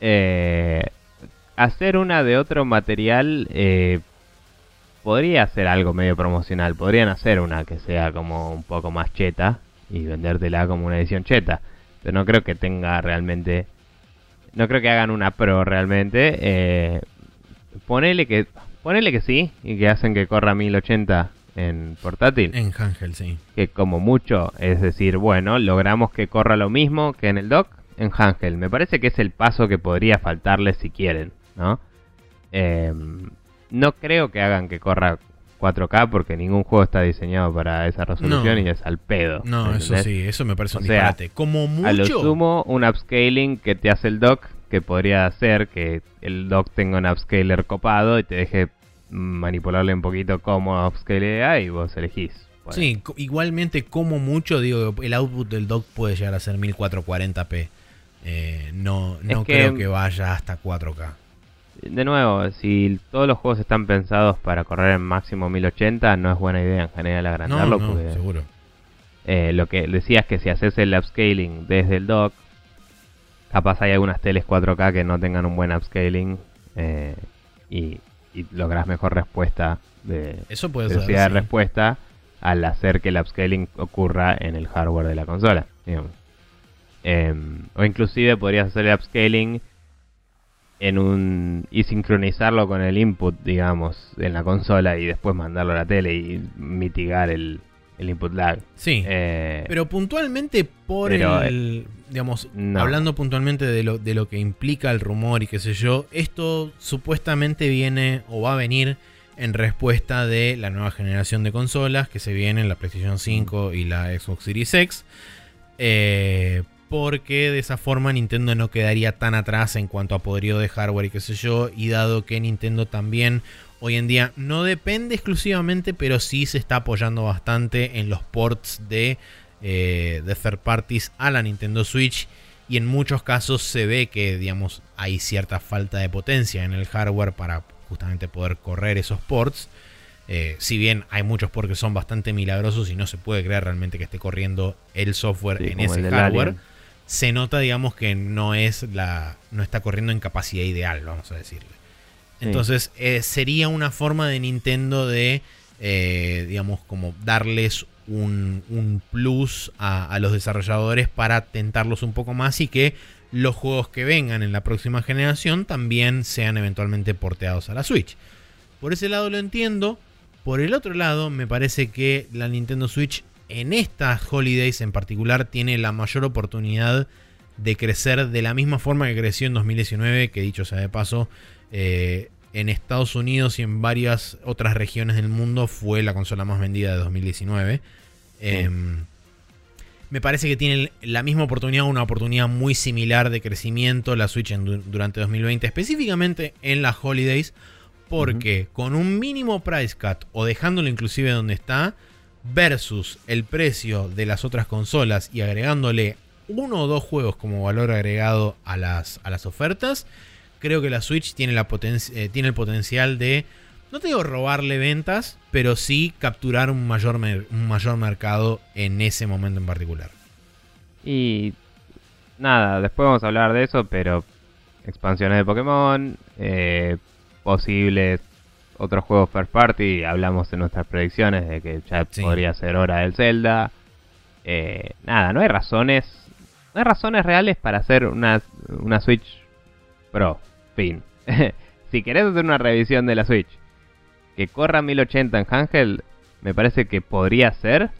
Eh, hacer una de otro material eh, podría ser algo medio promocional. Podrían hacer una que sea como un poco más cheta y vendértela como una edición cheta. Pero no creo que tenga realmente. No creo que hagan una pro realmente. Eh, ponele que ponele que sí y que hacen que corra 1080 en portátil En handheld, sí. que como mucho es decir, bueno, logramos que corra lo mismo que en el dock en handheld. Me parece que es el paso que podría faltarles si quieren, ¿no? Em, no creo que hagan que corra 4K porque ningún juego está diseñado para esa resolución No. y es al pedo. No, ¿me eso sí, eso me parece O un sea, disparate. Como mucho. A lo sumo, un upscaling que te hace el dock, que podría hacer que el dock tenga un upscaler copado y te deje manipularle un poquito como upscalea y vos elegís. Bueno, Sí, igualmente como mucho, digo, el output del dock puede llegar a ser 1440p. Eh, no no Es que- creo que vaya hasta 4K. De nuevo, si todos los juegos están pensados para correr en máximo 1080, no es buena idea en general agrandarlo. no, porque seguro. eh, lo que decías que si haces el upscaling desde el dock, capaz hay algunas teles 4K que no tengan un buen upscaling eh, y y logras mejor respuesta de Eso puede velocidad ser. de sí. respuesta al hacer que el upscaling ocurra en el hardware de la consola, digamos. Em, o inclusive podrías hacer el upscaling en un y sincronizarlo con el input, digamos, en la consola y después mandarlo a la tele y mitigar el, el input lag. Sí. Eh, Pero puntualmente por pero, el. Digamos, no. hablando puntualmente de lo, de lo que implica el rumor y qué sé yo, esto supuestamente viene o va a venir en respuesta de la nueva generación de consolas que se viene en la PlayStation 5 y la Xbox Series X. Eh, porque de esa forma Nintendo no quedaría tan atrás en cuanto a poderío de hardware y qué sé yo. Y dado que Nintendo también hoy en día no depende exclusivamente, pero sí se está apoyando bastante en los ports de, eh, de third parties a la Nintendo Switch. Y en muchos casos se ve que, digamos, hay cierta falta de potencia en el hardware para justamente poder correr esos ports. Eh, si bien hay muchos ports que son bastante milagrosos y no se puede creer realmente que esté corriendo el software Sí, en ese hardware, Alien. Se nota, digamos, que no es la. no está corriendo en capacidad ideal, vamos a decirle. Sí. Entonces, eh, sería una forma de Nintendo de, eh, digamos, como darles un, un plus a, a los desarrolladores para tentarlos un poco más y que los juegos que vengan en la próxima generación también sean eventualmente porteados a la Switch. Por ese lado lo entiendo. Por el otro lado, me parece que la Nintendo Switch en estas holidays en particular tiene la mayor oportunidad de crecer de la misma forma que creció en 2019, que dicho sea de paso, eh, en Estados Unidos y en varias otras regiones del mundo fue la consola más vendida de 2019. Em, me parece que tiene la misma oportunidad, una oportunidad muy similar de crecimiento la Switch en durante 2020, específicamente en las holidays, porque con un mínimo price cut o dejándolo inclusive donde está, versus el precio de las otras consolas y agregándole uno o dos juegos como valor agregado a las, a las ofertas, creo que la Switch tiene, la poten- eh, tiene el potencial de, no te digo robarle ventas, pero sí capturar un mayor, un mayor mercado en ese momento en particular. Y nada, después vamos a hablar de eso, pero expansiones de Pokémon, eh, posibles otros juegos first party, hablamos en nuestras predicciones de que ya Sí. podría ser hora del Zelda. Eh, nada, no hay razones, no hay razones reales para hacer una, una Switch Pro, fin. si querés hacer una revisión de la Switch que corra 1080 en handheld, me parece que podría ser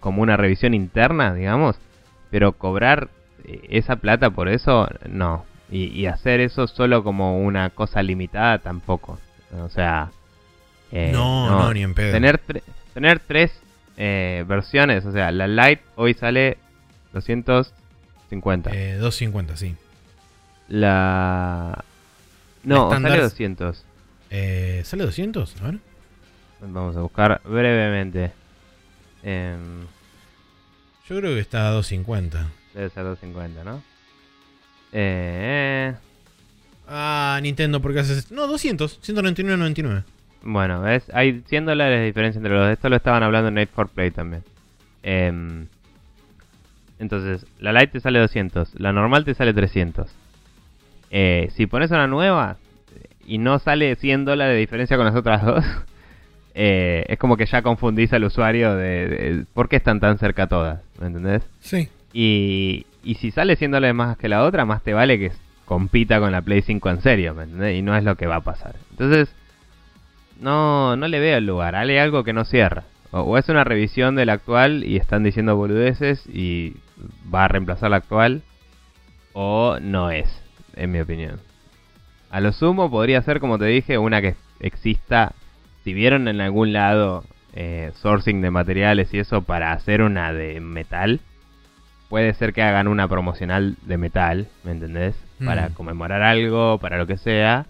como una revisión interna, digamos, pero cobrar eh, esa plata por eso, no. Y, y hacer eso solo como una cosa limitada, tampoco. O sea... eh, no, no, ni en pedo. Tener, tre- tener tres eh, versiones, o sea, la Lite hoy sale 250. Eh, 250, sí. La... No, sale 200. Eh, ¿Sale 200? A ver. Vamos a buscar brevemente. Em, Yo creo que está a 250. debe ser 250, ¿no? Eh, Ah, Nintendo, porque haces. No, 200. 199.99. bueno, ¿ves? Hay 100 dólares de diferencia entre los dos. Esto lo estaban hablando en Night for Play también. Em, entonces, la Lite te sale 200. La normal te sale 300. Eh, si pones una nueva y no sale 100 dólares de diferencia con las otras dos, eh, es como que ya confundís al usuario de, de por qué están tan cerca todas, ¿me entendés? Sí. Y, y si sale 100 dólares más que la otra, más te vale que compita con la Play 5 en serio, ¿me entendés? Y no es lo que va a pasar. Entonces, no, no le veo el lugar. Hale algo que no cierra. O, o es una revisión del actual y están diciendo boludeces y va a reemplazar la actual. O no es, en mi opinión. A lo sumo podría ser, como te dije, una que exista. Si vieron en algún lado eh, sourcing de materiales y eso para hacer una de metal, puede ser que hagan una promocional de metal, ¿me entendés? Para Mm. conmemorar algo, para lo que sea,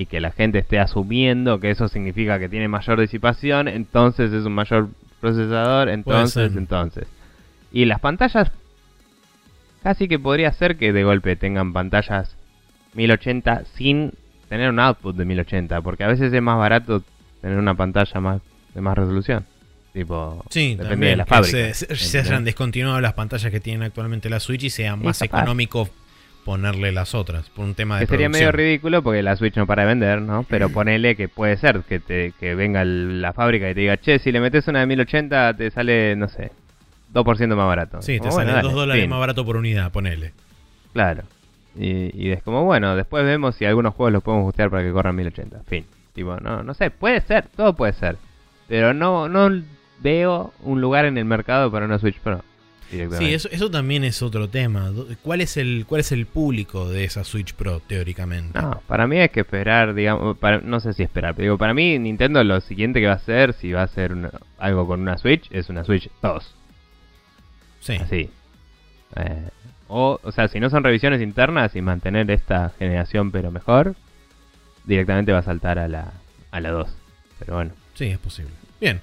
y que la gente esté asumiendo que eso significa que tiene mayor disipación, entonces es un mayor procesador, entonces, entonces. Y las pantallas, casi que podría ser que de golpe tengan pantallas 1080 sin tener un output de 1080, porque a veces es más barato tener una pantalla más de más resolución. Tipo, Sí, depende también de la fábrica. Se, se- hayan descontinuado las pantallas que tienen actualmente la Switch y sea más capaz. económico ponerle las otras, por un tema de Que sería medio ridículo porque la Switch no para de vender, ¿no? Pero ponele que puede ser que te que venga el- la fábrica y te diga, che, si le metes una de 1080 te sale, no sé, 2% más barato. Sí, te Como, sale bueno, 2 dale, dólares fin. más barato por unidad, ponele. Claro. Y, y es como, bueno, después vemos si algunos juegos los podemos bustear para que corran 1080. Fin. Tipo, no, no sé, puede ser, todo puede ser. Pero no, no veo un lugar en el mercado para una Switch Pro. Directamente. Sí, eso, eso también es otro tema. ¿Cuál es, el, ¿Cuál es el público de esa Switch Pro, teóricamente? No, para mí hay que esperar, digamos, para- no sé si esperar, pero digo, para mí Nintendo lo siguiente que va a hacer, si va a hacer una- algo con una Switch, es una Switch 2. Sí. Así. Eh, o, o sea, si no son revisiones internas y mantener esta generación pero mejor, directamente va a saltar a la, a la 2. Pero bueno, Sí, es posible. Bien.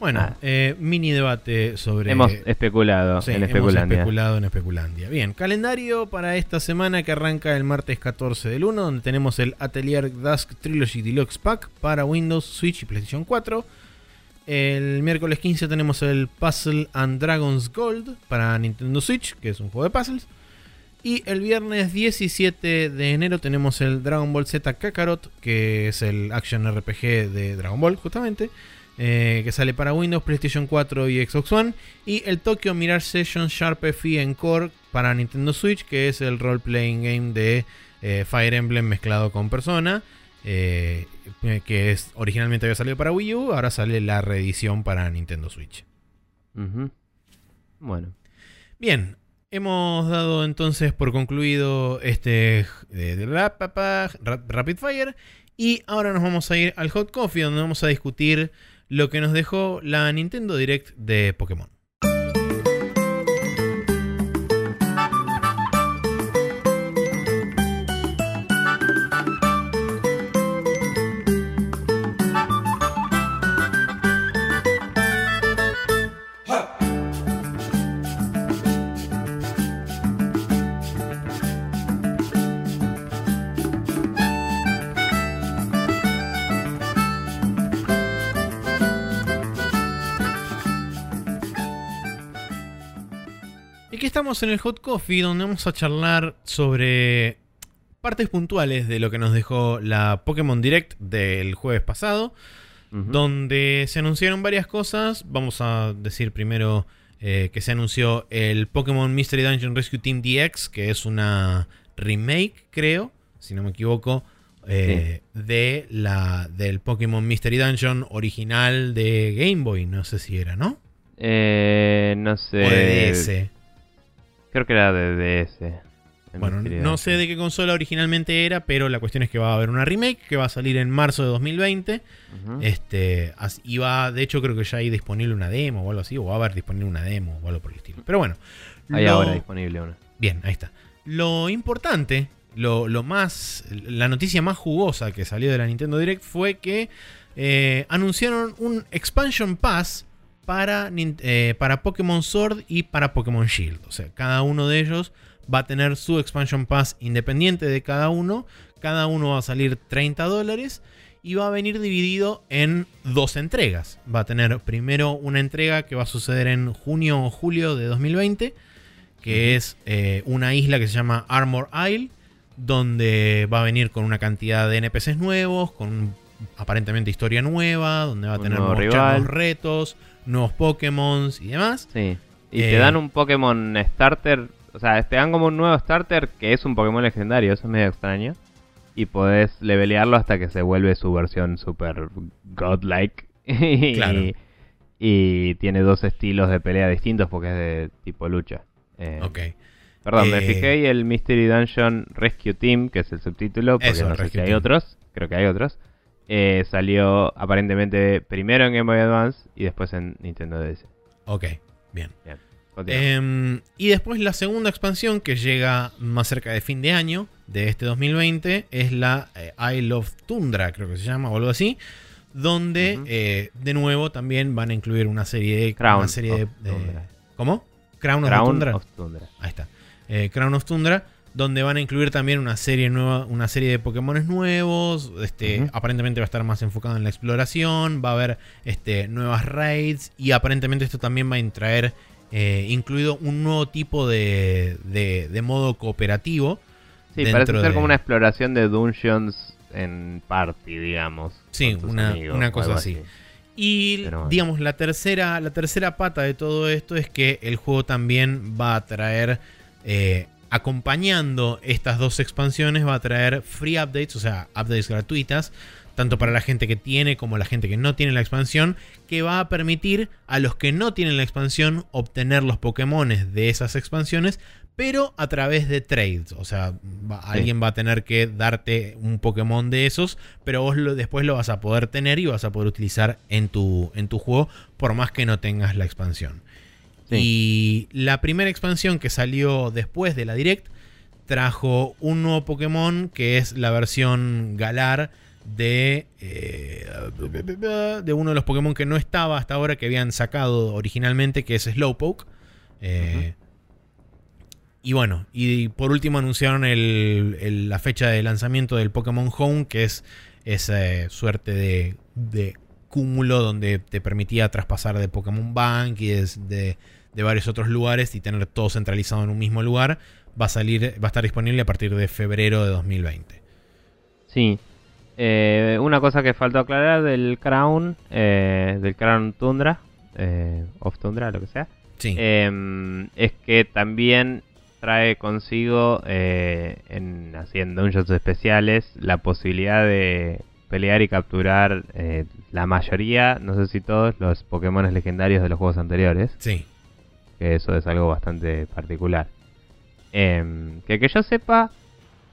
Bueno, Ah. eh, mini debate sobre. hemos especulado Sí, en hemos Especulandia. especulado en Especulandia. Bien, calendario para esta semana que arranca el martes 14 del 1, donde tenemos el Atelier Dusk Trilogy Deluxe Pack para Windows, Switch y PlayStation 4. El miércoles 15 tenemos el Puzzle and Dragons Gold para Nintendo Switch, que es un juego de puzzles. Y el viernes 17 de enero tenemos el Dragon Ball Z Kakarot, que es el action RPG de Dragon Ball, justamente. Eh, que sale para Windows, PlayStation 4 y Xbox One. Y el Tokyo Mirage Session Sharp FE Encore para Nintendo Switch, que es el role-playing game de eh, Fire Emblem mezclado con Persona. eh, que es, originalmente había salido para Wii U, ahora sale la reedición para Nintendo Switch. Bueno, Bien, hemos dado entonces por concluido este eh, de rap- pa- pa- ra- Rapid Fire y ahora nos vamos a ir al Hot Coffee donde vamos a discutir lo que nos dejó la Nintendo Direct de Pokémon. Y aquí estamos en el Hot Coffee donde vamos a charlar sobre partes puntuales de lo que nos dejó la Pokémon Direct del jueves pasado. donde se anunciaron varias cosas. Vamos a decir primero eh, que se anunció el Pokémon Mystery Dungeon Rescue Team DX, que es una remake, creo, si no me equivoco, eh, de la del Pokémon Mystery Dungeon original de Game Boy. No sé si era, ¿no? Eh, no sé. o de DS. Creo que era de DS. Bueno, no sé de qué consola originalmente era, pero la cuestión es que va a haber una remake que va a salir en marzo de 2020. Ujú. Este, y va, de hecho creo que ya hay disponible una demo o algo así, o va a haber disponible una demo o algo por el estilo. Pero bueno. Hay lo- ahora disponible una. Bien, ahí está. Lo importante, lo, lo más, la noticia más jugosa que salió de la Nintendo Direct fue que eh, anunciaron un expansion pass para, eh, para Pokémon Sword y para Pokémon Shield. O sea, cada uno de ellos va a tener su expansion pass independiente de cada uno. Cada uno va a salir 30 dólares y va a venir dividido en dos entregas. Va a tener primero una entrega que va a suceder en junio o julio de 2020, que es eh, una isla que se llama Armor Isle, donde va a venir con una cantidad de NPCs nuevos, con aparentemente historia nueva, donde va a tener nuevos retos, nuevos Pokémon y demás. Sí. Y Eh, te dan un Pokémon Starter. O sea, te dan como un nuevo Starter que es un Pokémon legendario. Eso es medio extraño. Y podés levelearlo hasta que se vuelve su versión super godlike. y, Claro. y tiene dos estilos de pelea distintos porque es de tipo lucha. Eh, Ok. Perdón, me Eh, fijé y el Mystery Dungeon Rescue Team, que es el subtítulo, porque Eso, no sé si hay Team. otros, creo que hay otros, eh, salió aparentemente primero en Game Boy Advance y después en Nintendo DS. Ok, bien. Em, y después la segunda expansión que llega más cerca de fin de año de este 2020 es la eh, Isle of Tundra, creo que se llama, o algo así, donde eh, de nuevo también van a incluir una serie de... Crown una serie de, de-. ¿Cómo? Crown, of Tundra. of Tundra. Ahí está. Eh, Crown of Tundra, donde van a incluir también una serie nueva, una serie de Pokémon nuevos. Este, aparentemente va a estar más enfocado en la exploración. Va a haber este, nuevas raids. Y aparentemente esto también va a traer eh, incluido un nuevo tipo de, de- de modo cooperativo. Sí, parece ser como una exploración de dungeons en party, digamos. Sí, una, una, cosa así. Y digamos, la tercera, la tercera pata de todo esto es que el juego también va a traer, eh, acompañando estas dos expansiones, va a traer free updates, o sea, updates gratuitas, tanto para la gente que tiene como la gente que no tiene la expansión, que va a permitir a los que no tienen la expansión obtener los Pokémon de esas expansiones pero a través de trades. O sea, alguien va a tener que darte un Pokémon de esos, pero vos después lo vas a poder tener y vas a poder utilizar en tu, en tu juego, por más que no tengas la expansión. Y la primera expansión que salió después de la Direct trajo un nuevo Pokémon que es la versión Galar de, eh, de uno de los Pokémon que no estaba hasta ahora, que habían sacado originalmente, que es Slowpoke. Eh, y bueno, y por último anunciaron la fecha de lanzamiento del Pokémon Home, que es esa suerte de, cúmulo donde te permitía traspasar de Pokémon Bank y de, varios otros lugares y tener todo centralizado en un mismo lugar. Va a salir, va a estar disponible a partir de febrero de 2020. Sí. Eh, una cosa que faltó aclarar del Crown, eh, del Crown Tundra, eh, of Tundra, lo que sea. Sí. Em, es que también trae consigo eh, en haciendo dungeons especiales la posibilidad de pelear y capturar la mayoría, no sé si todos, los Pokémon legendarios de los juegos anteriores. Sí. Que eso es algo bastante particular. Em, que que yo sepa,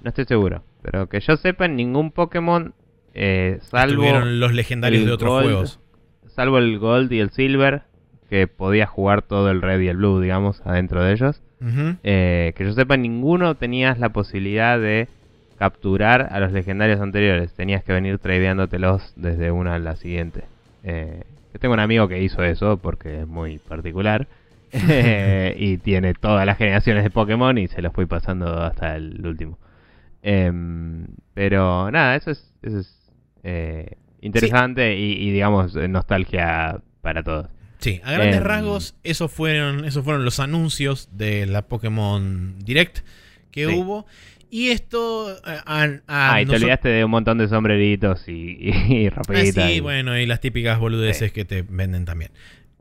no estoy seguro, pero que yo sepa, en ningún Pokémon, eh, salvo. los legendarios de otros juegos. Salvo el Gold y el Silver, que podía jugar todo el Red y el Blue, digamos, adentro de ellos. Eh, que yo sepa, ninguno tenías la posibilidad de capturar a los legendarios anteriores. Tenías que venir tradeándotelos desde una a la siguiente. Eh, yo tengo un amigo que hizo eso porque es muy particular. Eh, y tiene todas las generaciones de Pokémon y se los fui pasando hasta el último. Em, pero nada, eso es, eso es interesante y, digamos nostalgia para todos. Sí, a grandes em, rasgos, esos fueron, esos fueron los anuncios de la Pokémon Direct que hubo. Y esto. Eh, ah, y te olvidaste de un montón de sombreritos y, y, ah, sí, bueno, y las típicas boludeces que te venden también.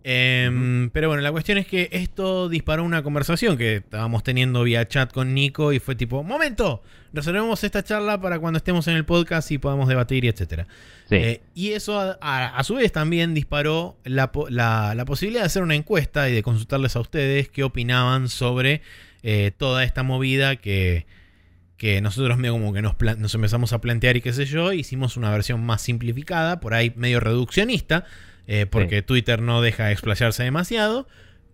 Em, pero bueno, la cuestión es que esto disparó una conversación que estábamos teniendo vía chat con Nico y fue tipo, momento, resolvemos esta charla para cuando estemos en el podcast y podamos debatir y etcétera. Eh, y eso a, su vez también disparó la, posibilidad de hacer una encuesta y de consultarles a ustedes qué opinaban sobre eh, toda esta movida que, que nosotros medio como que nos, nos empezamos a plantear y qué sé yo, hicimos una versión más simplificada, por ahí medio reduccionista eh, porque Twitter no deja explayarse demasiado.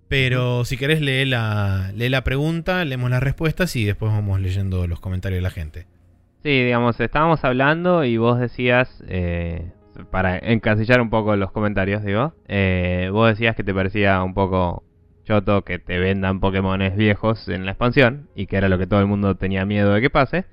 Pero si querés, lee la, lee la pregunta, leemos las respuestas y después vamos leyendo los comentarios de la gente. Sí, digamos, estábamos hablando y vos decías, eh, para encasillar un poco los comentarios, digo, eh, vos decías que te parecía un poco choto que te vendan Pokémones viejos en la expansión y que era lo que todo el mundo tenía miedo de que pase.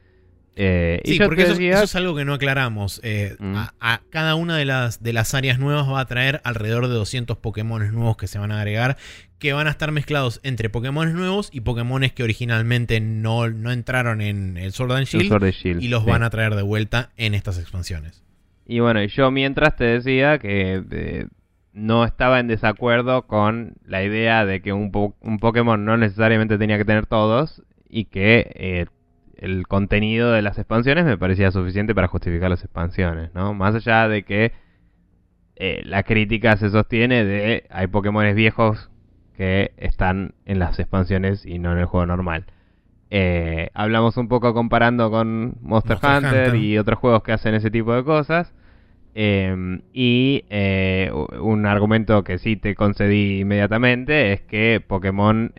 Eh, sí, porque eso, es algo que no aclaramos. Eh, mm. a, cada una de las, de las áreas nuevas va a traer alrededor de 200 Pokémon nuevos que se van a agregar, que van a estar mezclados entre Pokémon nuevos y Pokémon que originalmente no, no entraron en el Sword and Shield, y los van a traer de vuelta en estas expansiones. Y bueno, yo mientras te decía que eh, no estaba en desacuerdo con la idea de que un, un Pokémon no necesariamente tenía que tener todos y que el contenido de las expansiones me parecía suficiente para justificar las expansiones, ¿no? Más allá de que eh, la crítica se sostiene de hay Pokémon viejos que están en las expansiones y no en el juego normal. Eh, hablamos un poco comparando con Monster, Hunter, y otros juegos que hacen ese tipo de cosas. Em, y eh, un argumento que sí te concedí inmediatamente es que Pokémon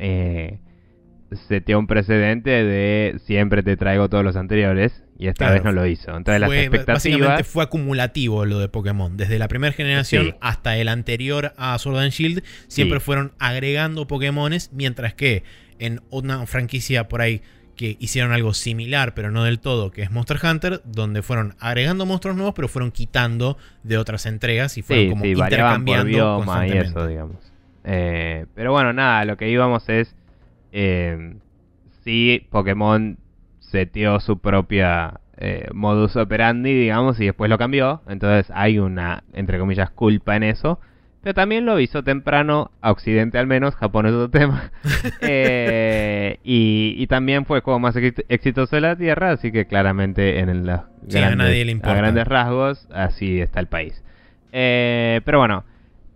seteó un precedente de siempre te traigo todos los anteriores y esta vez no lo hizo. Entonces las expectativas... Básicamente fue acumulativo lo de Pokémon. Desde la primera generación hasta el anterior a Sword and Shield siempre fueron agregando Pokémones, mientras que en una franquicia por ahí que hicieron algo similar, pero no del todo, que es Monster Hunter, donde fueron agregando monstruos nuevos, pero fueron quitando de otras entregas y fueron como intercambiando y eso, digamos. Eh, pero bueno, nada, lo que íbamos es eh, sí, Pokémon seteó su propia eh, modus operandi, digamos, y después lo cambió. Entonces hay una, entre comillas, culpa en eso. Pero también lo avisó temprano, a Occidente al menos, Japón es otro tema. Eh, y, también fue el juego más exitoso de la Tierra, así que claramente en el, a, nadie le importa. a grandes rasgos, así está el país. Eh, pero bueno,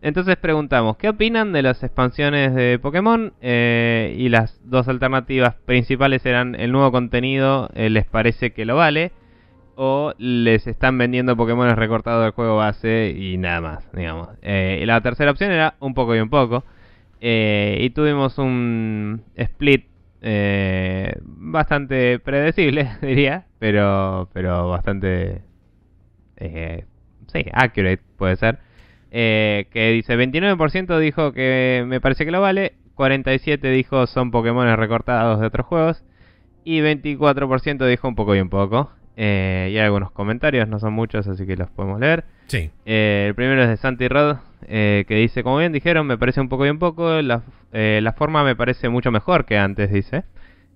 entonces preguntamos, ¿qué opinan de las expansiones de Pokémon? Eh, y las dos alternativas principales eran el nuevo contenido, eh, ¿les parece que lo vale? O les están vendiendo Pokémon recortados del juego base y nada más, digamos. Eh, y la tercera opción era un poco y un poco. y tuvimos un split bastante predecible, diría, pero, pero bastante... sí, accurate puede ser. Eh, que dice 29% dijo que me parece que lo vale, 47% dijo son Pokémon recortados de otros juegos y 24% dijo un poco y un poco. Eh, y hay algunos comentarios, no son muchos, así que los podemos leer. Sí. Eh, el primero es de Santi Rod, que dice, como bien dijeron, me parece un poco y un poco, la, la forma me parece mucho mejor que antes, dice.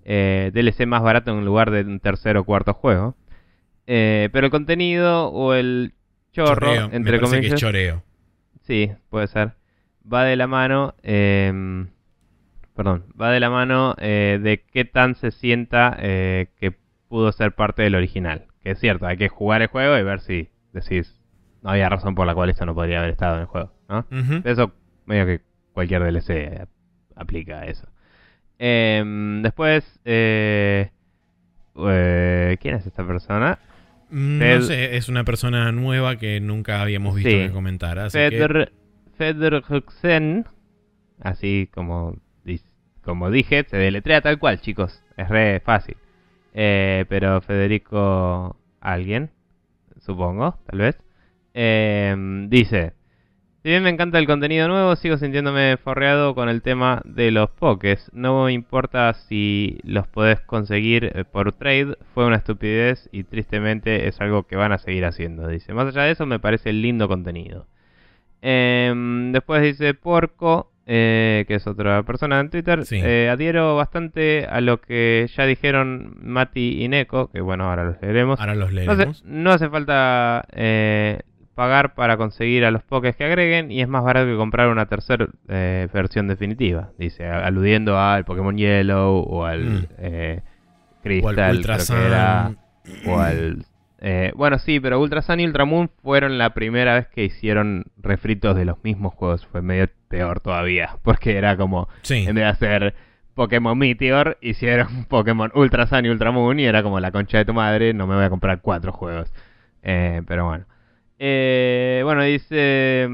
DLC más barato en lugar de un tercer o cuarto juego. pero el contenido o el chorro, entre comillas... choreo. Sí, puede ser. Va de la mano, em, perdón, va de la mano eh, de qué tan se sienta eh, que pudo ser parte del original. Que es cierto, hay que jugar el juego y ver si decís, no había razón por la cual esto no podría haber estado en el juego. ¿no? Eso, medio que cualquier DLC aplica a eso. Em, después, eh, ¿quién es esta persona? Mm, no sé, es una persona nueva que nunca habíamos visto que comentara. Feder, así como, como dije, se deletrea tal cual, chicos. Es re fácil. Eh, pero Federico, alguien, supongo, tal vez, eh, dice: si bien me encanta el contenido nuevo, sigo sintiéndome forreado con el tema de los pokés. No me importa si los podés conseguir eh, por trade, fue una estupidez y tristemente es algo que van a seguir haciendo, dice. Más allá de eso, me parece lindo contenido. Em, después dice Porco, eh, que es otra persona en Twitter. Eh, adhiero bastante a lo que ya dijeron Mati y Neko, que bueno, ahora los leeremos. Ahora los leeremos. No hace, falta pagar para conseguir a los pokés que agreguen y es más barato que comprar una tercera eh, versión definitiva. Dice, aludiendo al Pokémon Yellow o al mm. eh, Crystal, o al... Eh, bueno, sí, pero Ultra Sun y Ultramoon fueron la primera vez que hicieron refritos de los mismos juegos. Fue medio peor todavía, porque era como, en vez de hacer Pokémon Meteor, hicieron Pokémon Ultra Sun y Ultramoon y era como la concha de tu madre, no me voy a comprar cuatro juegos. pero bueno. Eh, bueno, dice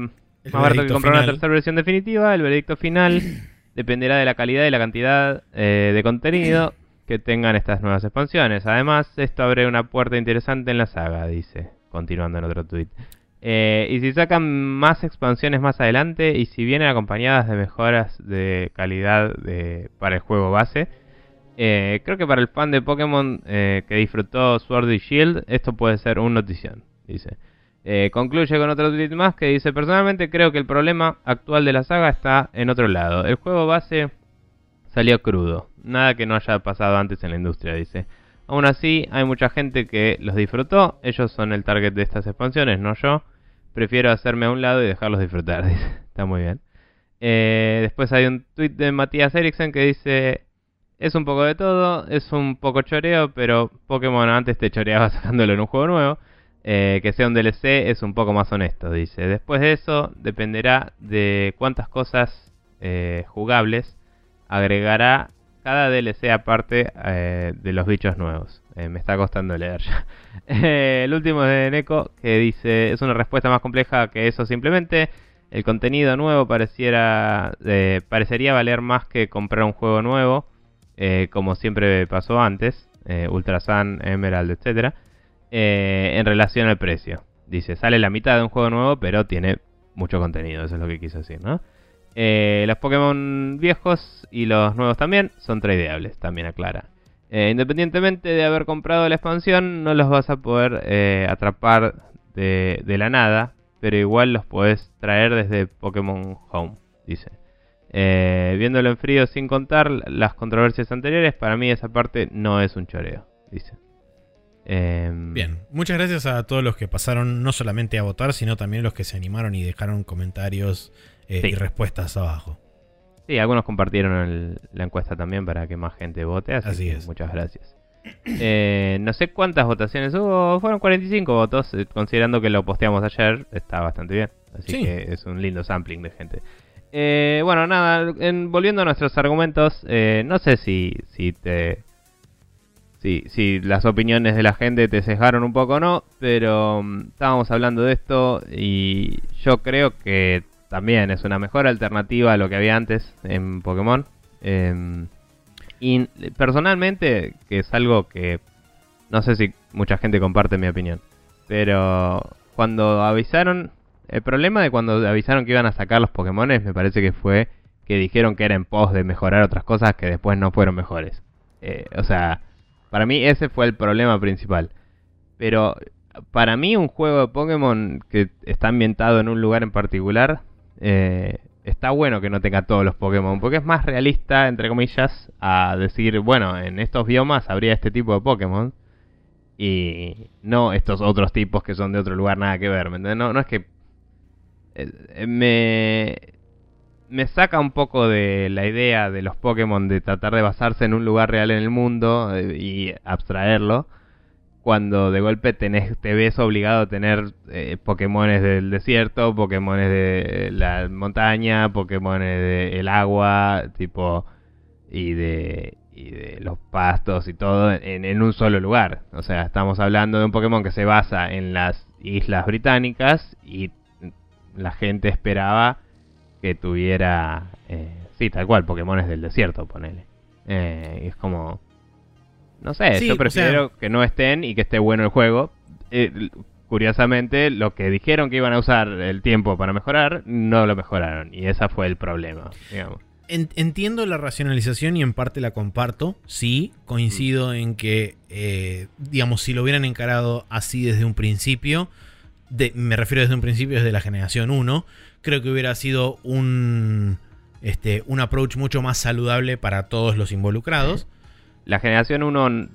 más barato que comprar una tercera versión definitiva. El veredicto final dependerá de la calidad y la cantidad eh, de contenido que tengan estas nuevas expansiones. Además, esto abre una puerta interesante en la saga, dice, continuando en otro tweet. Eh, y si sacan más expansiones más adelante y si vienen acompañadas de mejoras de calidad de, para el juego base, eh, creo que para el fan de Pokémon que disfrutó Sword y Shield, esto puede ser un notición, dice. Eh, concluye con otro tweet más que dice, personalmente creo que el problema actual de la saga está en otro lado. El juego base salió crudo, nada que no haya pasado antes en la industria, dice. Aún así, hay mucha gente que los disfrutó, ellos son el target de estas expansiones, no yo. Prefiero hacerme a un lado y dejarlos disfrutar, dice. Está muy bien. Eh, después hay un tweet de Matías Eriksen que dice, es un poco de todo, es un poco choreo, pero Pokémon antes te choreaba sacándolo en un juego nuevo. Eh, que sea un DLC es un poco más honesto, dice. Después de eso, dependerá de cuántas cosas eh, jugables agregará cada DLC aparte eh, de los bichos nuevos. me está costando leer ya. el último es de Neko, que dice, es una respuesta más compleja que eso simplemente. El contenido nuevo pareciera, parecería valer más que comprar un juego nuevo, como siempre pasó antes, Ultra Sun, Emerald, etcétera eh, en relación al precio. Dice, sale la mitad de un juego nuevo, pero tiene mucho contenido, eso es lo que quiso decir, ¿no? Eh, los Pokémon viejos y los nuevos también son tradeables, también aclara. Eh, independientemente de haber comprado la expansión, no los vas a poder atrapar de, de, la nada, pero igual los puedes traer desde Pokémon Home, dice. viéndolo en frío sin contar las controversias anteriores, para mí esa parte no es un choreo, dice. Em, Bien, muchas gracias a todos los que pasaron no solamente a votar, sino también los que se animaron y dejaron comentarios eh, y respuestas abajo. Sí, algunos compartieron la encuesta también para que más gente vote, así, es. Muchas gracias. Eh, no sé cuántas votaciones hubo, fueron 45 votos, eh, considerando que lo posteamos ayer, está bastante bien. Así que es un lindo sampling de gente. bueno, nada, volviendo a nuestros argumentos, no sé si, si te si, si las opiniones de la gente te cejaron un poco o no, pero mm, estábamos hablando de esto y yo creo que también es una mejor alternativa a lo que había antes en Pokémon. Em, y personalmente, que es algo que no sé si mucha gente comparte mi opinión, pero cuando avisaron, el problema de cuando avisaron que iban a sacar los Pokémon me parece que fue que dijeron que era en pos de mejorar otras cosas que después no fueron mejores. Eh, o sea, para mí ese fue el problema principal. Pero para mí un juego de Pokémon que está ambientado en un lugar en particular, eh, está bueno que no tenga todos los Pokémon, porque es más realista, entre comillas, a decir, bueno, en estos biomas habría este tipo de Pokémon y no estos otros tipos que son de otro lugar, nada que ver. No, no es que... Eh, me me saca un poco de la idea de los Pokémon de tratar de basarse en un lugar real en el mundo eh, y abstraerlo. Cuando de golpe tenés, te ves obligado a tener eh, Pokémones del desierto, Pokémones de la montaña, Pokémones del agua, tipo, y de, y de los pastos y todo en, en un solo lugar. O sea, estamos hablando de un Pokémon que se basa en las islas británicas y la gente esperaba que tuviera, eh, sí, tal cual, Pokémon del desierto, ponele. Eh, es como, no sé, yo prefiero que no estén y que esté bueno el juego. Eh, curiosamente, lo que dijeron que iban a usar el tiempo para mejorar, no lo mejoraron. Y ese fue el problema, digamos. Entiendo la racionalización y en parte la comparto. Sí, coincido mm. en que, eh, digamos, si lo hubieran encarado así desde un principio, me refiero desde un principio, desde la generación 1, creo que hubiera sido un, este, un approach mucho más saludable para todos los involucrados. La generación 1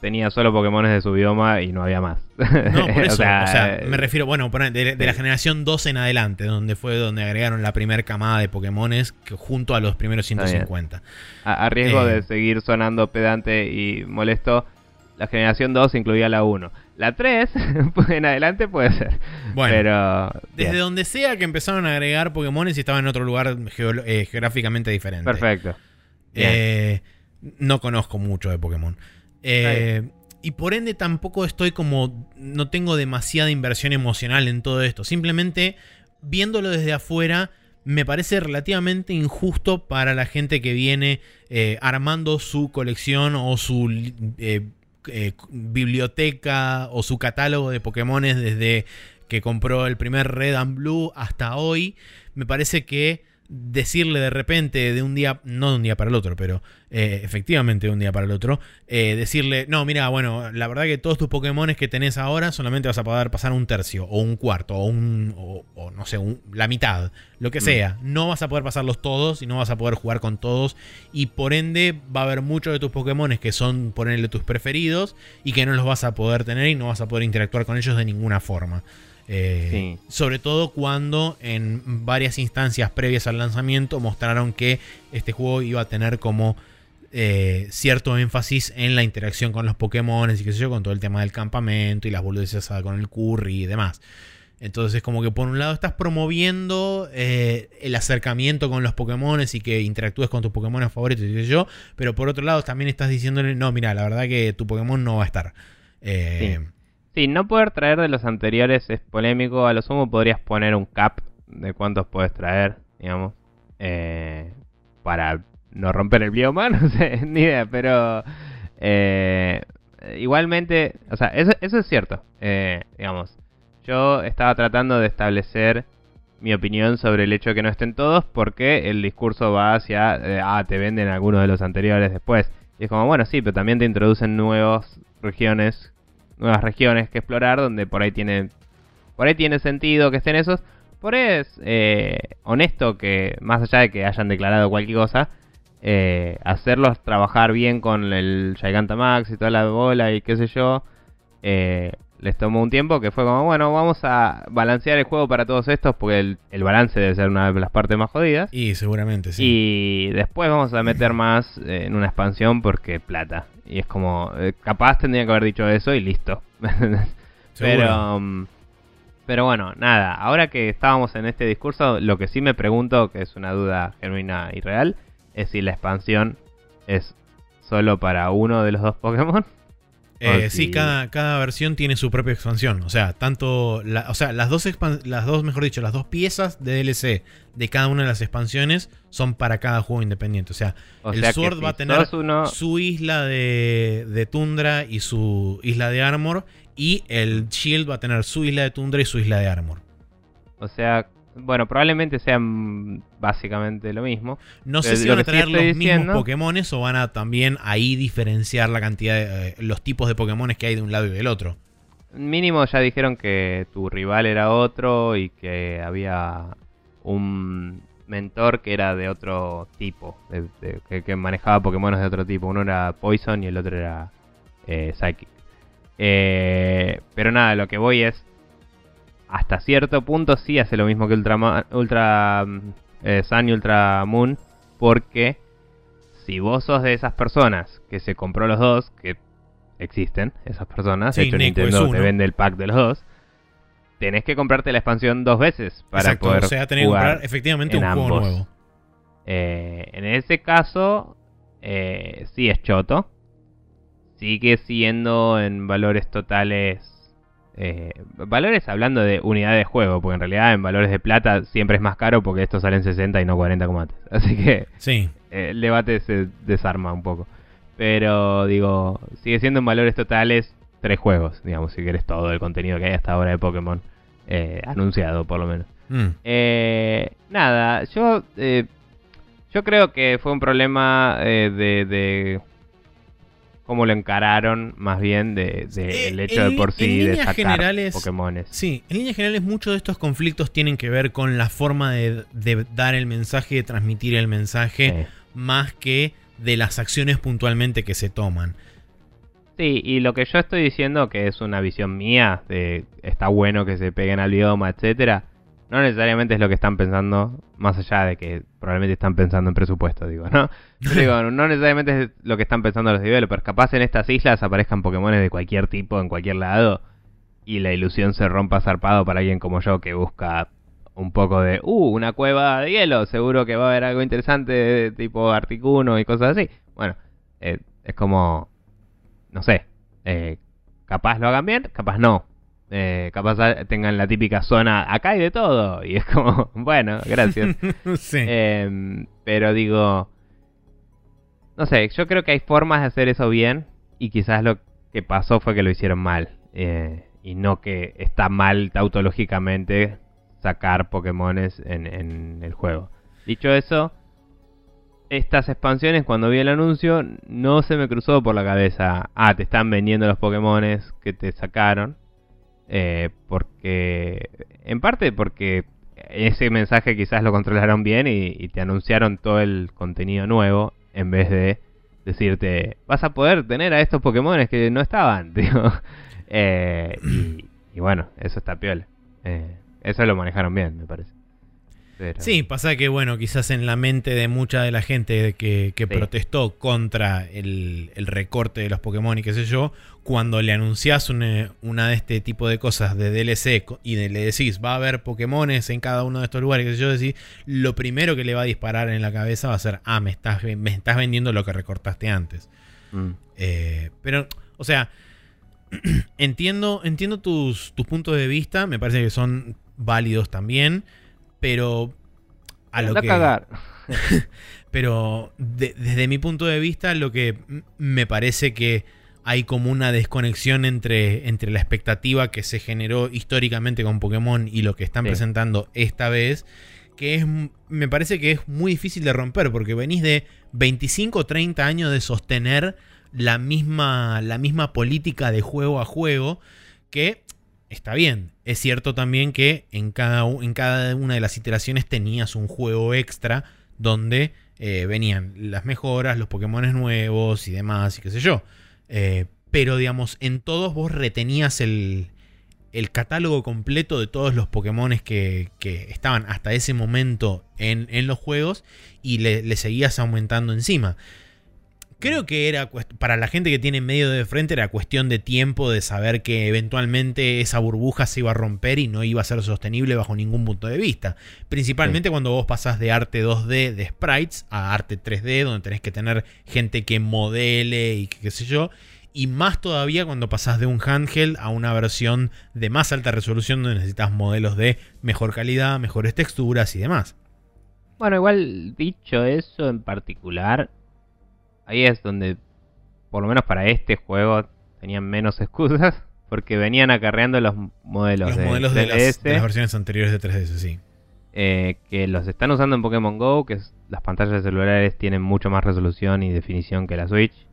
tenía solo Pokémon de su bioma y no había más. No, por eso. o, sea, me refiero, bueno, de, la generación 2 en adelante, donde fue donde agregaron la primera camada de Pokémones junto a los primeros 150. A, riesgo de eh. seguir sonando pedante y molesto, la generación 2 incluía la 1. La 3, pues, en adelante puede ser. Bueno, pero, desde donde sea que empezaron a agregar Pokémon y estaban en otro lugar eh, geográficamente diferente. Perfecto. Eh, no conozco mucho de Pokémon. Eh, y por ende tampoco estoy como... No tengo demasiada inversión emocional en todo esto. Simplemente viéndolo desde afuera me parece relativamente injusto para la gente que viene armando su colección o su eh, biblioteca o su catálogo de Pokémones desde que compró el primer Red and Blue hasta hoy, me parece que decirle de repente de un día, no de un día para el otro, pero eh, efectivamente de un día para el otro, eh, decirle, no, mira, bueno, la verdad que todos tus Pokémon que tenés ahora solamente vas a poder pasar un tercio, o un cuarto, o un, o, no sé, la mitad, lo que mm. sea. No vas a poder pasarlos todos y no vas a poder jugar con todos, y por ende va a haber muchos de tus Pokémon que son, ponerle tus preferidos, y que no los vas a poder tener y no vas a poder interactuar con ellos de ninguna forma. Eh, sobre todo cuando en varias instancias previas al lanzamiento mostraron que este juego iba a tener como eh, cierto énfasis en la interacción con los Pokémon y qué sé yo, con todo el tema del campamento y las boludeces con el curry y demás. Entonces es como que por un lado estás promoviendo eh, el acercamiento con los Pokémon y que interactúes con tus Pokémon favoritos y qué sé yo, pero por otro lado también estás diciéndole, no, mira, la verdad que tu Pokémon no va a estar. Eh, Sí, no poder traer de los anteriores es polémico. A lo sumo podrías poner un cap de cuántos puedes traer, digamos. Eh, para no romper el bioma, no sé, ni idea, pero... Eh, igualmente, o sea, eso, es cierto, eh, digamos. Yo estaba tratando de establecer mi opinión sobre el hecho de que no estén todos porque el discurso va hacia, ah, te venden algunos de los anteriores después. Y es como, bueno, sí, pero también te introducen nuevas regiones nuevas regiones que explorar donde por ahí tiene por ahí tiene sentido que estén esos por ahí es eh, honesto que más allá de que hayan declarado cualquier cosa eh, hacerlos trabajar bien con el Gigantamax y toda la bola y qué sé yo, eh, les tomó un tiempo que fue como, bueno, vamos a balancear el juego para todos estos porque el, el, balance debe ser una de las partes más jodidas. Y seguramente, sí. Y después vamos a meter más eh, en una expansión porque plata. Y es como, eh, capaz tendría que haber dicho eso y listo. pero, um, pero bueno, nada, ahora que estábamos en este discurso, lo que sí me pregunto, que es una duda genuina y real, es si la expansión es solo para uno de los dos Pokémon eh, sí, cada, cada, versión tiene su propia expansión. O sea, tanto. o sea, las dos, las dos, mejor dicho, las dos piezas de DLC de cada una de las expansiones son para cada juego independiente. O sea, el Sword va a tener su isla de, de, Tundra y su isla de Armor. Y el Shield va a tener su isla de Tundra y su isla de Armor. O sea, bueno, probablemente sean básicamente lo mismo. No sé si van a tener los mismos Pokémones o van a también ahí diferenciar la cantidad de eh, los tipos de Pokémones que hay de un lado y del otro. Mínimo ya dijeron que tu rival era otro y que había un mentor que era de otro tipo, que, manejaba Pokémones de otro tipo. Uno era Poison y el otro era eh, Psychic. Eh, pero nada, lo que voy es, hasta cierto punto sí hace lo mismo que Ultra, Ultra mm, eh, Sun y Ultra Moon, porque si vos sos de esas personas que se compró los dos, que existen esas personas, de hecho Nintendo te vende el pack de los dos, tenés que comprarte la expansión dos veces para poder o sea, tenés que comprar efectivamente un juego nuevo. Eh, en ese caso, eh, sí es choto. Sigue siendo en valores totales eh, valores hablando de unidad de juego, porque en realidad en valores de plata siempre es más caro porque estos salen 60 y no 40 como antes. Así que sí. Eh, el debate se desarma un poco. Pero digo, sigue siendo en valores totales tres juegos, digamos, si quieres todo el contenido que hay hasta ahora de Pokémon eh, anunciado, por lo menos. Mm. nada, yo yo creo que fue un problema de cómo lo encararon más bien de, eh, el hecho de por sí de sacar Pokémones. Sí, en líneas generales muchos de estos conflictos tienen que ver con la forma de, dar el mensaje, de transmitir el mensaje, más que de las acciones puntualmente que se toman. Sí, y lo que yo estoy diciendo, que es una visión mía, de está bueno que se peguen al idioma, etcétera, no necesariamente es lo que están pensando, más allá de que probablemente están pensando en presupuesto, digo, ¿no? digo, no necesariamente es lo que están pensando los developers. Capaz en estas islas aparezcan Pokémon de cualquier tipo, en cualquier lado, y la ilusión se rompa zarpado para alguien como yo que busca un poco de, uh, una cueva de hielo, seguro que va a haber algo interesante tipo Articuno y cosas así. Bueno, eh, es como, no sé, eh, capaz lo hagan bien, capaz no. Eh, capaz tengan la típica zona, acá hay de todo. Y es como, bueno, gracias. Em, pero digo, no sé, yo creo que hay formas de hacer eso bien. Y quizás lo que pasó fue que lo hicieron mal. Eh, y no que está mal tautológicamente sacar Pokémones en, en el juego. Dicho eso, estas expansiones, cuando vi el anuncio, no se me cruzó por la cabeza. Ah, te están vendiendo los Pokémones que te sacaron. Eh, porque, en parte porque ese mensaje quizás lo controlaron bien y, te anunciaron todo el contenido nuevo en vez de decirte, vas a poder tener a estos Pokémon que no estaban, eh, y, bueno, eso está piola. Eh, eso lo manejaron bien, me parece. Sí, pasa que, bueno, quizás en la mente de mucha de la gente que, protestó contra el, recorte de los Pokémon y qué sé yo, cuando le anunciás una, de este tipo de cosas de DLC y le decís, va a haber Pokémones en cada uno de estos lugares, qué sé yo, decís, lo primero que le va a disparar en la cabeza va a ser, ah, me estás, me estás vendiendo lo que recortaste antes. Mm. Eh, pero, o sea, entiendo, entiendo tus, tus puntos de vista, me parece que son válidos también. Pero a lo que pero desde mi punto de vista lo que me parece que hay como una desconexión entre, entre la expectativa que se generó históricamente con Pokémon y lo que están presentando esta vez, que es, me parece que es muy difícil de romper, porque venís de 25 o 30 años de sostener la misma, la misma política de juego a juego, que está bien. Es cierto también que en cada, en cada una de las iteraciones tenías un juego extra donde eh, venían las mejoras, los Pokémon nuevos y demás, y qué sé yo. Eh, pero digamos, en todos vos retenías el, el catálogo completo de todos los Pokémon que, que, estaban hasta ese momento en, en los juegos y le, le, seguías aumentando encima. Creo que era para la gente que tiene medio de frente era cuestión de tiempo de saber que eventualmente esa burbuja se iba a romper y no iba a ser sostenible bajo ningún punto de vista. Principalmente sí. cuando vos pasás de arte 2D de sprites a arte 3D, donde tenés que tener gente que modele y que, qué sé yo. Y más todavía cuando pasás de un handheld a una versión de más alta resolución donde necesitas modelos de mejor calidad, mejores texturas y demás. Bueno, igual dicho eso en particular, ahí es donde, por lo menos para este juego, tenían menos excusas. Porque venían acarreando los modelos, los de, modelos de, las, de, las, versiones anteriores de 3DS, sí. Eh, que los están usando en Pokémon Go, que es, las pantallas celulares tienen mucho más resolución y definición que la Switch.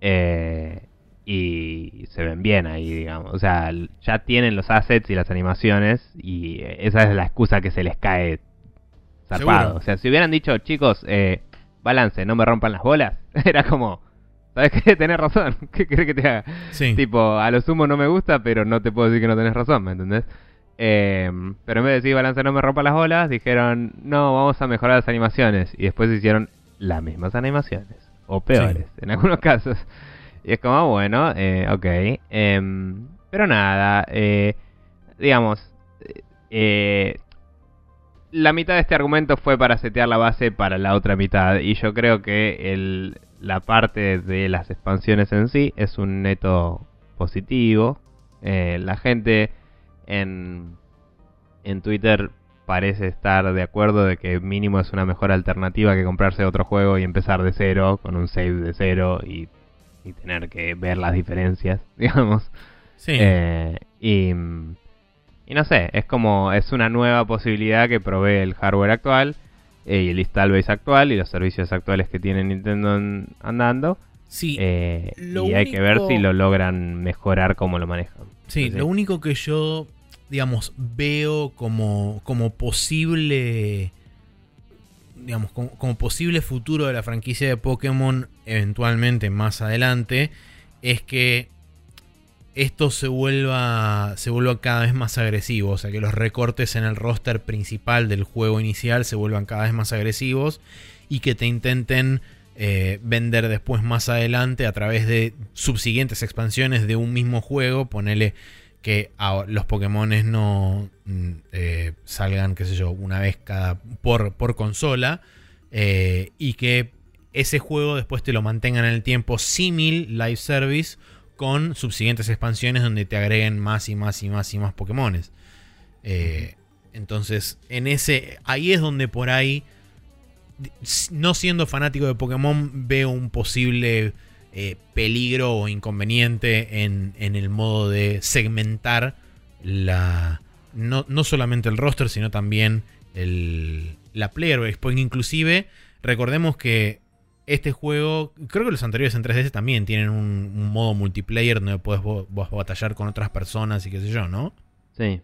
Eh, y se ven bien ahí, digamos. O sea, ya tienen los assets y las animaciones y esa es la excusa que se les cae zarpado. ¿Seguro? O sea, si hubieran dicho, chicos, eh, balance, no me rompan las bolas, era como, ¿sabes qué? Tenés razón, ¿qué querés que te haga? Sí. Tipo, a lo sumo no me gusta, pero no te puedo decir que no tenés razón, ¿me entendés? Eh, pero en vez de decir balance, no me rompa las bolas, dijeron, no, vamos a mejorar las animaciones. Y después hicieron las mismas animaciones, o peores, sí. en algunos casos. Y es como, bueno, eh, ok. Eh, pero nada, eh, digamos, eh, la mitad de este argumento fue para setear la base para la otra mitad. Y yo creo que el, la parte de las expansiones en sí es un neto positivo. Eh, la gente en, en Twitter parece estar de acuerdo de que mínimo es una mejor alternativa que comprarse otro juego y empezar de cero, con un save de cero y y tener que ver las diferencias, digamos. Sí. Eh, y, y, no sé, es como, es una nueva posibilidad que provee el hardware actual eh, y el install base actual y los servicios actuales que tiene Nintendo en, andando. Sí. Eh, y único... hay que ver si lo logran mejorar como lo manejan. Sí, Entonces, lo único que yo, digamos, veo como, como posible digamos, como, como, posible futuro de la franquicia de Pokémon eventualmente más adelante, es que esto se vuelva, se vuelva cada vez más agresivo. O sea, que los recortes en el roster principal del juego inicial se vuelvan cada vez más agresivos y que te intenten eh, vender después más adelante a través de subsiguientes expansiones de un mismo juego. Ponele que los Pokémon no eh, salgan, qué sé yo, una vez cada por, por consola eh, y que ese juego después te lo mantengan en el tiempo símil live service con subsiguientes expansiones donde te agreguen más y más y más y más Pokémones. Eh, entonces, en ese ahí es donde por ahí no siendo fanático de Pokémon veo un posible eh, peligro o inconveniente en, en, el modo de segmentar la no, no solamente el roster, sino también el, la player base. Porque inclusive, recordemos que este juego, creo que los anteriores en 3DS también tienen un, un modo multiplayer donde puedes vos, vos batallar con otras personas y qué sé yo, ¿no? Sí.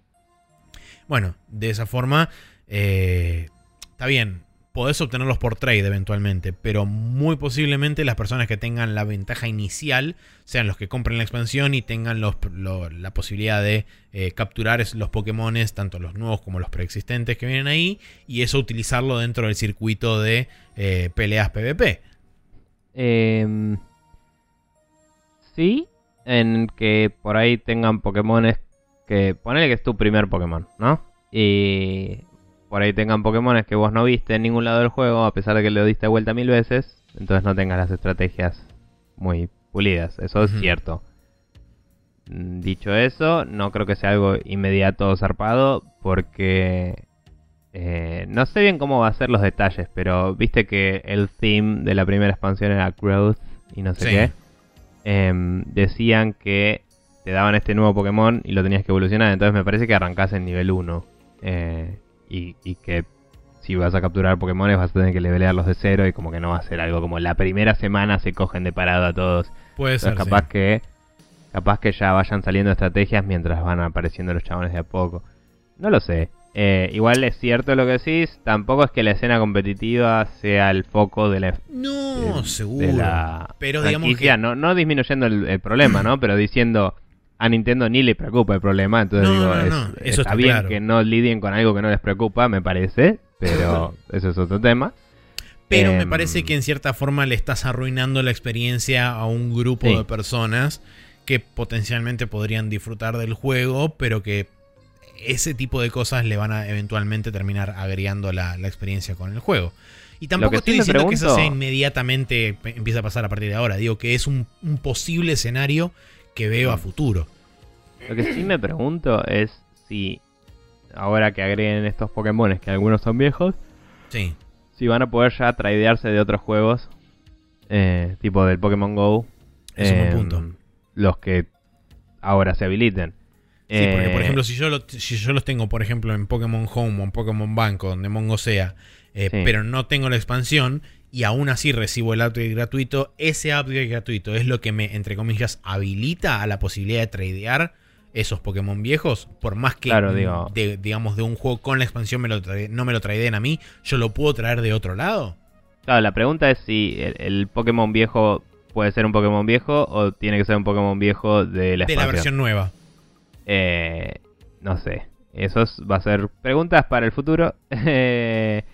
Bueno, de esa forma, eh, está bien, podés obtenerlos por trade eventualmente, pero muy posiblemente las personas que tengan la ventaja inicial sean los que compren la expansión y tengan los, lo, la posibilidad de eh, capturar los Pokémon, tanto los nuevos como los preexistentes que vienen ahí, y eso utilizarlo dentro del circuito de eh, peleas PvP. Eh, sí, en que por ahí tengan Pokémon que. Ponele que es tu primer Pokémon, ¿no? Y por ahí tengan Pokémon que vos no viste en ningún lado del juego, a pesar de que le diste vuelta mil veces, entonces no tengas las estrategias muy pulidas. Eso es uh -huh. cierto. Mm, dicho eso, no creo que sea algo inmediato o zarpado, porque eh, no sé bien cómo va a ser los detalles, pero viste que el theme de la primera expansión era Growth y no sé sí. qué. Eh, decían que te daban este nuevo Pokémon y lo tenías que evolucionar, entonces me parece que arrancás en nivel 1. Eh, y, y, que si vas a capturar Pokémon vas a tener que levelearlos de cero y como que no va a ser algo como la primera semana se cogen de parado a todos. Puede Entonces, ser. capaz sí. que capaz que ya vayan saliendo estrategias mientras van apareciendo los chabones de a poco. No lo sé. Eh, igual es cierto lo que decís, tampoco es que la escena competitiva sea el foco de la, No, de- seguro. de la pero digamos que. no, no disminuyendo el, el problema, ¿no? Pero diciendo a Nintendo ni le preocupa el problema, entonces No, digo, no, es- eso está, está bien claro. que no lidien con algo que no les preocupa, me parece, pero eso es otro tema. Pero me Em, parece que en cierta forma le estás arruinando la experiencia a un grupo Sí. de personas que potencialmente podrían disfrutar del juego, pero que ese tipo de cosas le van a eventualmente terminar agregando la, la experiencia con el juego. Y tampoco sí estoy me diciendo que eso sea inmediatamente empieza a pasar a partir de ahora. Digo que es un, un posible escenario que veo a futuro. Lo que sí me pregunto es si ahora que agreguen estos Pokémon, que algunos son viejos, Sí. si van a poder ya tradearse de otros juegos, eh, tipo del Pokémon Go, Es un em, punto. los que ahora se habiliten. Sí, porque por Eh, ejemplo, si yo, lo- si yo los tengo, por ejemplo, en Pokémon Home o en Pokémon Banco, donde Mongo sea, eh, Sí. pero no tengo la expansión y aún así recibo el upgrade gratuito, ese upgrade gratuito es lo que me, entre comillas, habilita a la posibilidad de tradear esos Pokémon viejos, por más que, Claro, digo- de- digamos, de un juego con la expansión me lo trade- no me lo tradeen a mí, yo lo puedo traer de otro lado. Claro, la pregunta es si el, el Pokémon viejo puede ser un Pokémon viejo o tiene que ser un Pokémon viejo de la de la versión nueva. Eh, no sé. Eso es- va a ser preguntas para el futuro. Eh,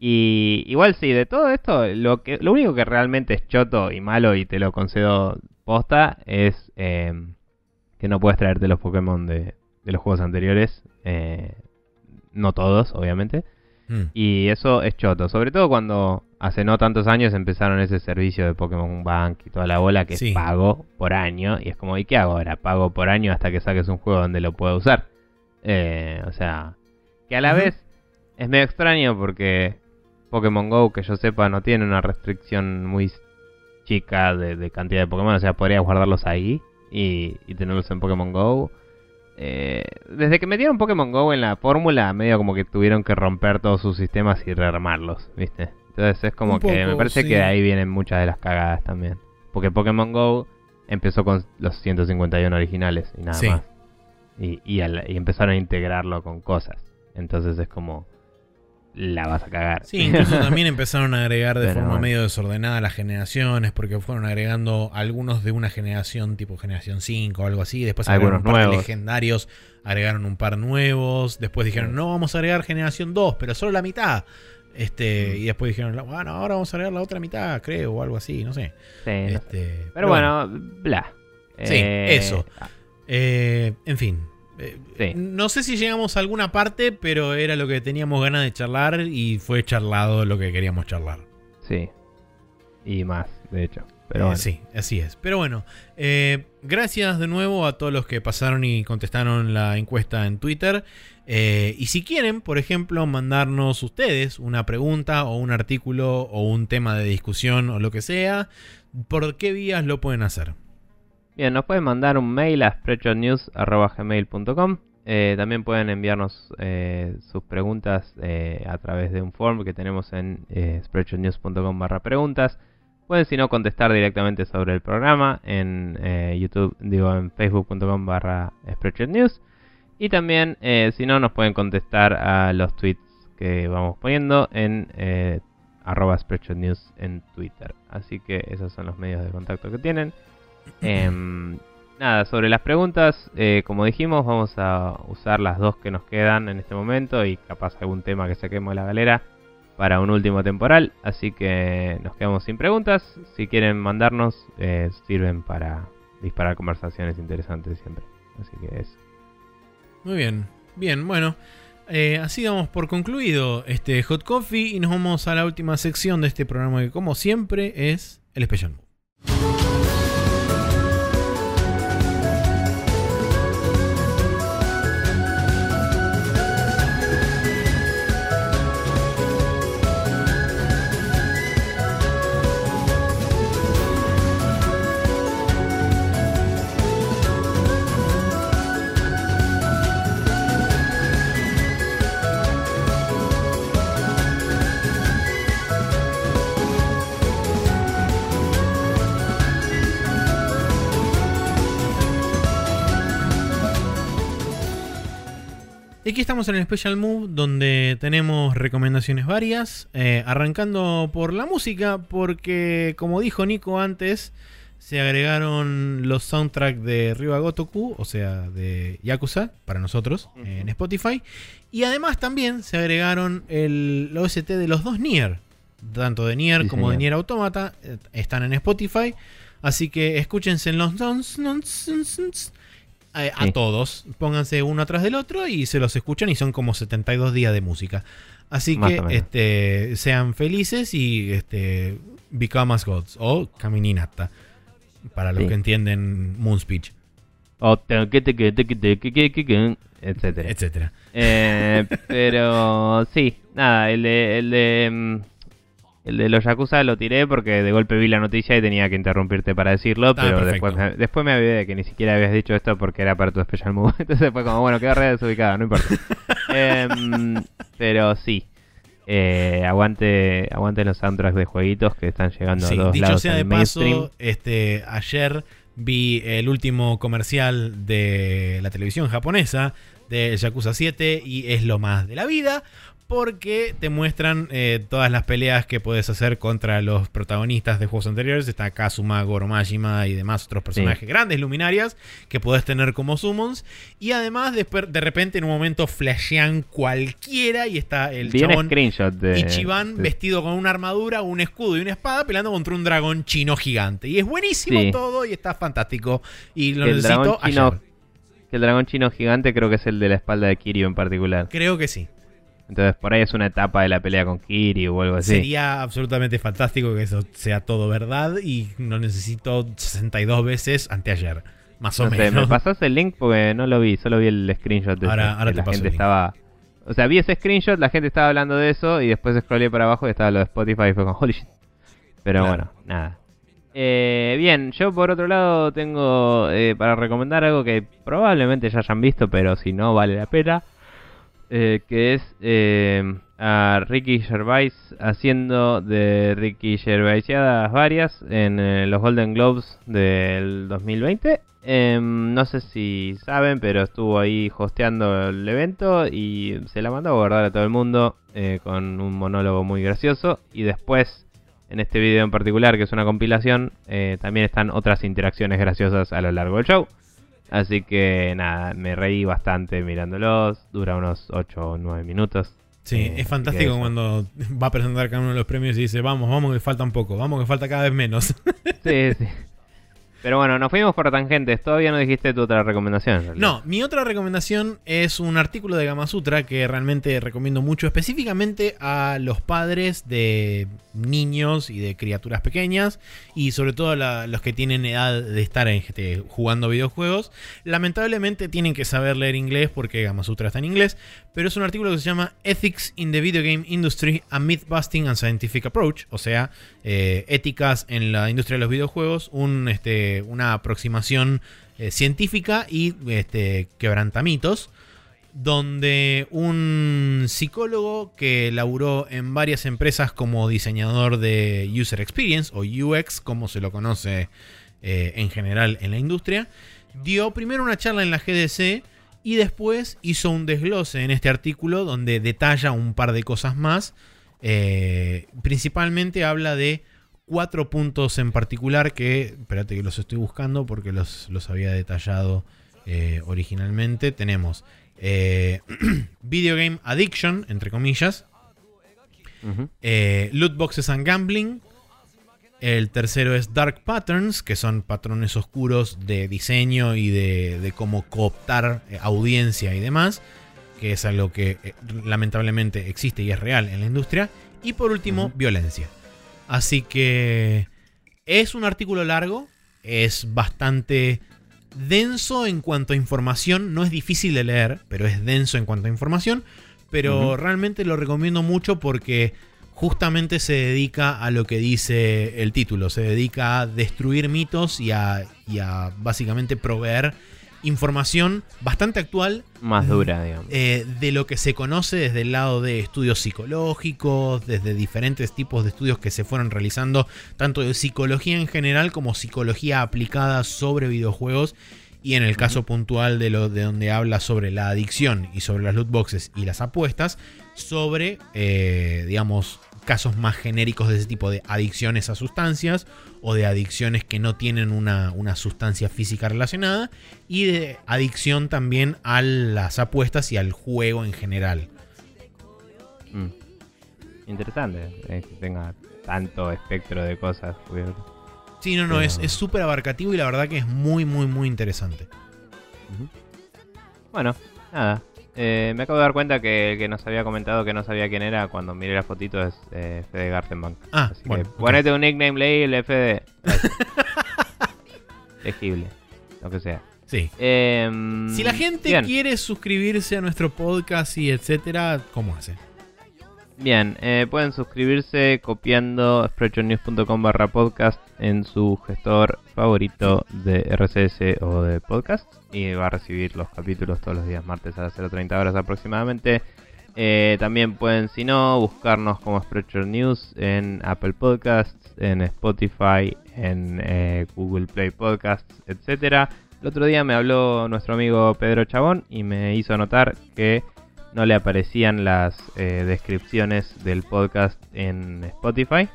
y igual sí, de todo esto, lo, que, lo único que realmente es choto y malo y te lo concedo posta es eh, que no puedes traerte los Pokémon de, de los juegos anteriores. eh, no todos, obviamente. Mm. Y eso es choto, sobre todo cuando hace no tantos años empezaron ese servicio de Pokémon Bank y toda la bola que Sí. es pago por año. Y es como, ¿y qué hago ahora? Pago por año hasta que saques un juego donde lo pueda usar. Eh, o sea, que a la vez es medio extraño porque Pokémon Go, que yo sepa, no tiene una restricción muy chica de, de cantidad de Pokémon. O sea, podría guardarlos ahí y, y tenerlos en Pokémon Go. Eh, desde que metieron Pokémon Go en la fórmula, medio como que tuvieron que romper todos sus sistemas y rearmarlos, ¿viste? Entonces es como Un que me parece sí. que ahí vienen muchas de las cagadas también. Porque Pokémon Go empezó con los 151 originales y nada Sí. más. Y, y, al- y empezaron a integrarlo con cosas. Entonces es como, la vas a cagar. Sí, incluso también empezaron a agregar de Pero forma bueno. medio desordenada las generaciones, porque fueron agregando algunos de una generación tipo generación 5 o algo así, después agregaron Algunos un par nuevos. legendarios, agregaron un par nuevos, después dijeron, no, vamos a agregar generación 2, pero solo la mitad. Este, Mm. y después dijeron, bueno, ahora vamos a agregar la otra mitad, creo, o algo así, no sé. Sí, no. Este, Pero bueno, bla. Sí, Eh, eso. Eh, en fin. Eh, Sí. No sé si llegamos a alguna parte, pero era lo que teníamos ganas de charlar y fue charlado lo que queríamos charlar. Sí. Y más, de hecho. Pero Eh, bueno. Sí, así es. Pero bueno, eh, gracias de nuevo a todos los que pasaron y contestaron la encuesta en Twitter. Eh, y si quieren, por ejemplo, mandarnos ustedes una pregunta o un artículo o un tema de discusión o lo que sea, ¿por qué vías lo pueden hacer? Bien, nos pueden mandar un mail a spreadshotnews.gmail.com eh, También pueden enviarnos eh, sus preguntas eh, a través de un form que tenemos en spreadshotnews.com barra preguntas. Pueden si no contestar directamente sobre el programa en YouTube, digo en facebook.com barra spreadshotnews. Y también si no nos pueden contestar a los tweets que vamos poniendo en arroba spreadshotnews en Twitter. Así que esos son los medios de contacto que tienen. Em, nada, sobre las preguntas, eh, como dijimos, vamos a usar las dos que nos quedan en este momento y capaz algún tema que saquemos de la galera para un último temporal. Así que nos quedamos sin preguntas. Si quieren mandarnos, eh, sirven para disparar conversaciones interesantes siempre. Así que eso. Muy bien, bien, bueno. eh, así damos por concluido este Hot Coffee y nos vamos a la última sección de este programa que como siempre es el Special Move. Aquí estamos en el Special Move donde tenemos recomendaciones varias, eh, arrancando por la música, porque como dijo Nico antes, se agregaron los soundtracks de Ryuga Gotoku, o sea, de Yakuza, para nosotros, en Spotify. Y además también se agregaron el OST de los dos Nier, tanto de Nier Sí, como de. Nier Automata, eh, están en Spotify. Así que escúchense en los dons, a, Sí. todos. Pónganse uno atrás del otro y se los escuchan y son como 72 días de música. Así Más que este, sean felices y este, become as gods o camininata. Para los Sí. que entienden Moon Speech, O etcétera. etcétera. Eh, pero sí, nada, el de, el de mm, el de los Yakuza lo tiré porque de golpe vi la noticia y tenía que interrumpirte para decirlo, Ah, pero perfecto. después me, después me avisé de que ni siquiera habías dicho esto porque era para tu special move. Entonces fue como, bueno, quedó re desubicada, no importa. Em, pero sí. Eh, aguante, aguante los soundtracks de jueguitos que están llegando Sí, a todos dicho lados sea de mainstream. paso, este, ayer vi el último comercial de la televisión japonesa de Yakuza 7 y es lo más de la vida porque te muestran eh, todas las peleas que puedes hacer contra los protagonistas de juegos anteriores. Está Kazuma, Goro Majima y demás otros personajes grandes, luminarias, que puedes tener como summons. Y además, después, de repente, en un momento flashean cualquiera y está el chabón screenshot de... Ichiban de- vestido con una armadura, un escudo y una espada peleando contra un dragón chino gigante. Y es buenísimo Sí. todo y está fantástico. Y lo el dragón necesito chino que el dragón chino gigante creo que es el de la espalda de Kiryu en particular. Creo que sí. Entonces por ahí es una etapa de la pelea con Kiryu o algo así. Sería absolutamente fantástico que eso sea todo verdad y no necesito 62 veces anteayer. Más o No sé, menos. me pasás el link porque no lo vi, solo vi el screenshot de Ahora- ahora que te la paso gente el link. estaba o sea, vi ese screenshot, la gente estaba hablando de eso y después scrollé para abajo y estaba lo de Spotify y fue con holy shit. Pero Claro. bueno, nada. Eh, bien, yo por otro lado tengo eh, para recomendar algo que probablemente ya hayan visto, pero si no vale la pena. Eh, que es eh, a Ricky Gervais haciendo de Ricky Gervaisiadas varias en eh, los Golden Globes del 2020. Em, no sé si saben, pero estuvo ahí hosteando el evento y se la mandó a guardar a todo el mundo con un monólogo muy gracioso. Y después, en este video en particular, que es una compilación, también están otras interacciones graciosas a lo largo del show. Así que nada, me reí bastante mirándolos. Dura unos 8 o 9 minutos. Sí, Eh, es fantástico cuando va a presentar cada uno de los premios y dice, vamos, vamos que falta un poco, vamos que falta cada vez menos. Sí, sí. Pero bueno, nos fuimos por tangentes. Todavía no dijiste tu otra recomendación. No, mi otra recomendación es un artículo de Gama Sutra que realmente recomiendo mucho, específicamente a los padres de niños y de criaturas pequeñas, y sobre todo los que tienen edad de estar en, jugando videojuegos. Lamentablemente tienen que saber leer inglés porque Gama Sutra está en inglés, pero es un artículo que se llama Ethics in the Video Game Industry, a Myth Busting and Scientific Approach, o sea, eh, éticas en la industria de los videojuegos, un, este, una aproximación eh, científica y este, quebrantamitos, donde un psicólogo que laburó en varias empresas como diseñador de User Experience o UX, como se lo conoce eh, en general en la industria, dio primero una charla en la GDC y después hizo un desglose en este artículo donde detalla un par de cosas más. Eh, principalmente habla de cuatro puntos en particular que, espérate que los estoy buscando porque los, los había detallado eh, originalmente. Tenemos eh, Video Game Addiction, entre comillas, eh, Loot Boxes and Gambling. El tercero es Dark Patterns, que son patrones oscuros de diseño y de, de cómo cooptar eh, audiencia y demás, que es algo que eh, lamentablemente existe y es real en la industria. Y por último, violencia. Así que es un artículo largo, es bastante denso en cuanto a información, no es difícil de leer, pero es denso en cuanto a información, pero realmente lo recomiendo mucho porque justamente se dedica a lo que dice el título, se dedica a destruir mitos y a, y a básicamente proveer información bastante actual Más dura, digamos. eh, de lo que se conoce desde el lado de estudios psicológicos, desde diferentes tipos de estudios que se fueron realizando, tanto de psicología en general como psicología aplicada sobre videojuegos. Y en el caso puntual de, lo, de donde habla sobre la adicción y sobre las loot boxes y las apuestas, sobre, eh, digamos, casos más genéricos de ese tipo de adicciones a sustancias o de adicciones que no tienen una, una, sustancia física relacionada y de adicción también a las apuestas y al juego en general. Mm. Interesante eh, que tenga tanto espectro de cosas. Sí, no, no, es súper abarcativo y la verdad que es muy, muy, muy interesante. Bueno, nada. Eh, me acabo de dar cuenta que el que nos había comentado que no sabía quién era cuando miré la fotito es eh, Fede Gartenbank. Ah, bueno. Ponete un nickname leíble, Fede. Legible, lo que sea. Sí. Em, si la gente quiere suscribirse a nuestro podcast y etcétera, ¿cómo hace? Bien, eh, pueden suscribirse copiando sprechonews.com barra podcast en su gestor favorito de RCS o de podcast y va a recibir los capítulos todos los días martes a las 0.30 horas aproximadamente. Eh, también pueden, si no, buscarnos como Sprecher News en Apple Podcasts, en Spotify, en eh, Google Play Podcasts, etc. El otro día me habló nuestro amigo Pedro Chabón y me hizo notar que no le aparecían las eh, descripciones del podcast en Spotify.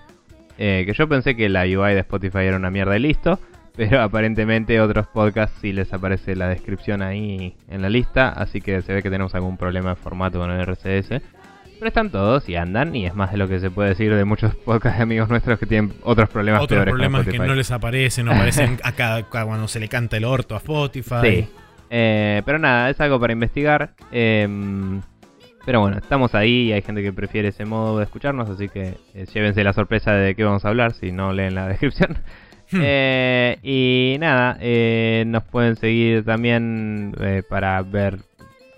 Eh, que yo pensé que la UI de Spotify era una mierda y listo. Pero aparentemente otros podcasts sí les aparece la descripción ahí en la lista. Así que se ve que tenemos algún problema de formato con el RCS. Pero están todos y andan. Y es más de lo que se puede decir de muchos podcasts de amigos nuestros que tienen otros problemas otros problemas que no les aparecen. No aparecen acá cuando se le canta el orto a Spotify. Sí. Eh, pero nada, es algo para investigar. Em, pero bueno, estamos ahí y hay gente que prefiere ese modo de escucharnos, así que eh, llévense la sorpresa de qué vamos a hablar si no leen la descripción. Hmm. Eh, y nada, nos pueden seguir también para ver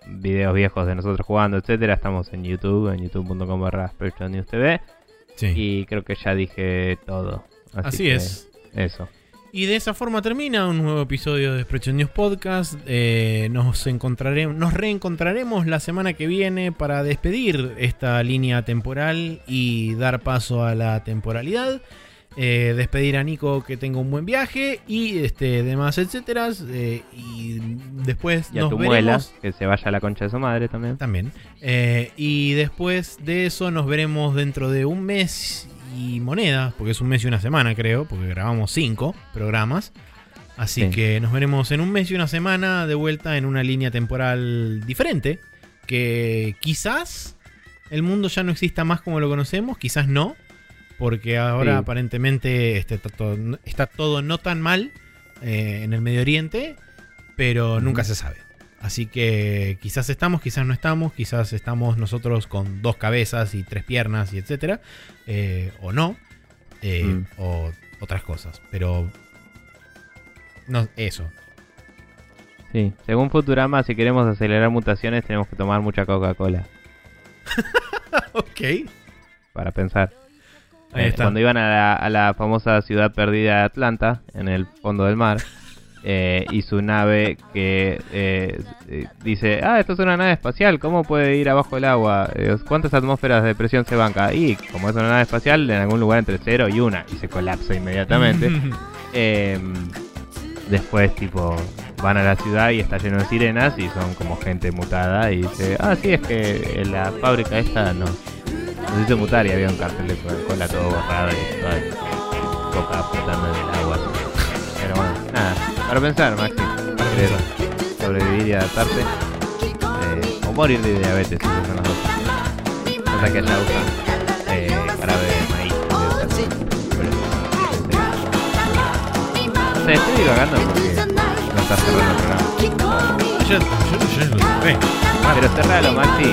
videos viejos de nosotros jugando, etcétera. Estamos en YouTube, en youtube.com barra TV. Y creo que ya dije todo. Así, es. Eso. Y de esa forma termina un nuevo episodio de Expression News Podcast. Eh, nos encontraremos, nos reencontraremos la semana que viene para despedir esta línea temporal y dar paso a la temporalidad. Eh, despedir a Nico que tenga un buen viaje y este demás etcétera eh, y después y a tu muela, que se vaya a la concha de su madre también también y después de eso nos veremos dentro de un mes y monedas, porque es un mes y una semana creo, porque grabamos cinco programas. Así que nos veremos en un mes y una semana de vuelta en una línea temporal diferente, que quizás el mundo ya no exista más como lo conocemos, quizás no, porque ahora aparentemente este, está, todo, no tan mal eh, en el Medio Oriente, pero nunca se sabe. Así que quizás estamos, quizás no estamos, quizás estamos nosotros con dos cabezas y tres piernas y etcétera, eh, o no, eh, mm. o otras cosas. Pero no, eso. Sí, según Futurama, si queremos acelerar mutaciones, tenemos que tomar mucha Coca-Cola. ok. Para pensar. Eh, cuando iban a la famosa ciudad perdida de Atlanta, en el fondo del mar. Eh, y su nave que eh, dice, ah, esto es una nave espacial, ¿cómo puede ir abajo del agua? Eh, ¿Cuántas atmósferas de presión se banca? Y como es una nave espacial, en algún lugar entre cero y una, y se colapsa inmediatamente. Em, después, tipo, van a la ciudad y está lleno de sirenas y son como gente mutada y dice, ah, sí, es que la fábrica esta no, nos hizo mutar y había un cartel de cola todo borrado y toda coca flotando en el agua. Pero bueno, nada, para pensar, Maxi. Para pensar. Sobrevivir y adaptarse. Eh, o morir de diabetes, si son las dos. Cosa que usan eh, jarabe de maíz. No sé, estoy divagando porque no está cerrando el programa. Yo, yo, yo lo cerré. Pero cerralo, Maxi.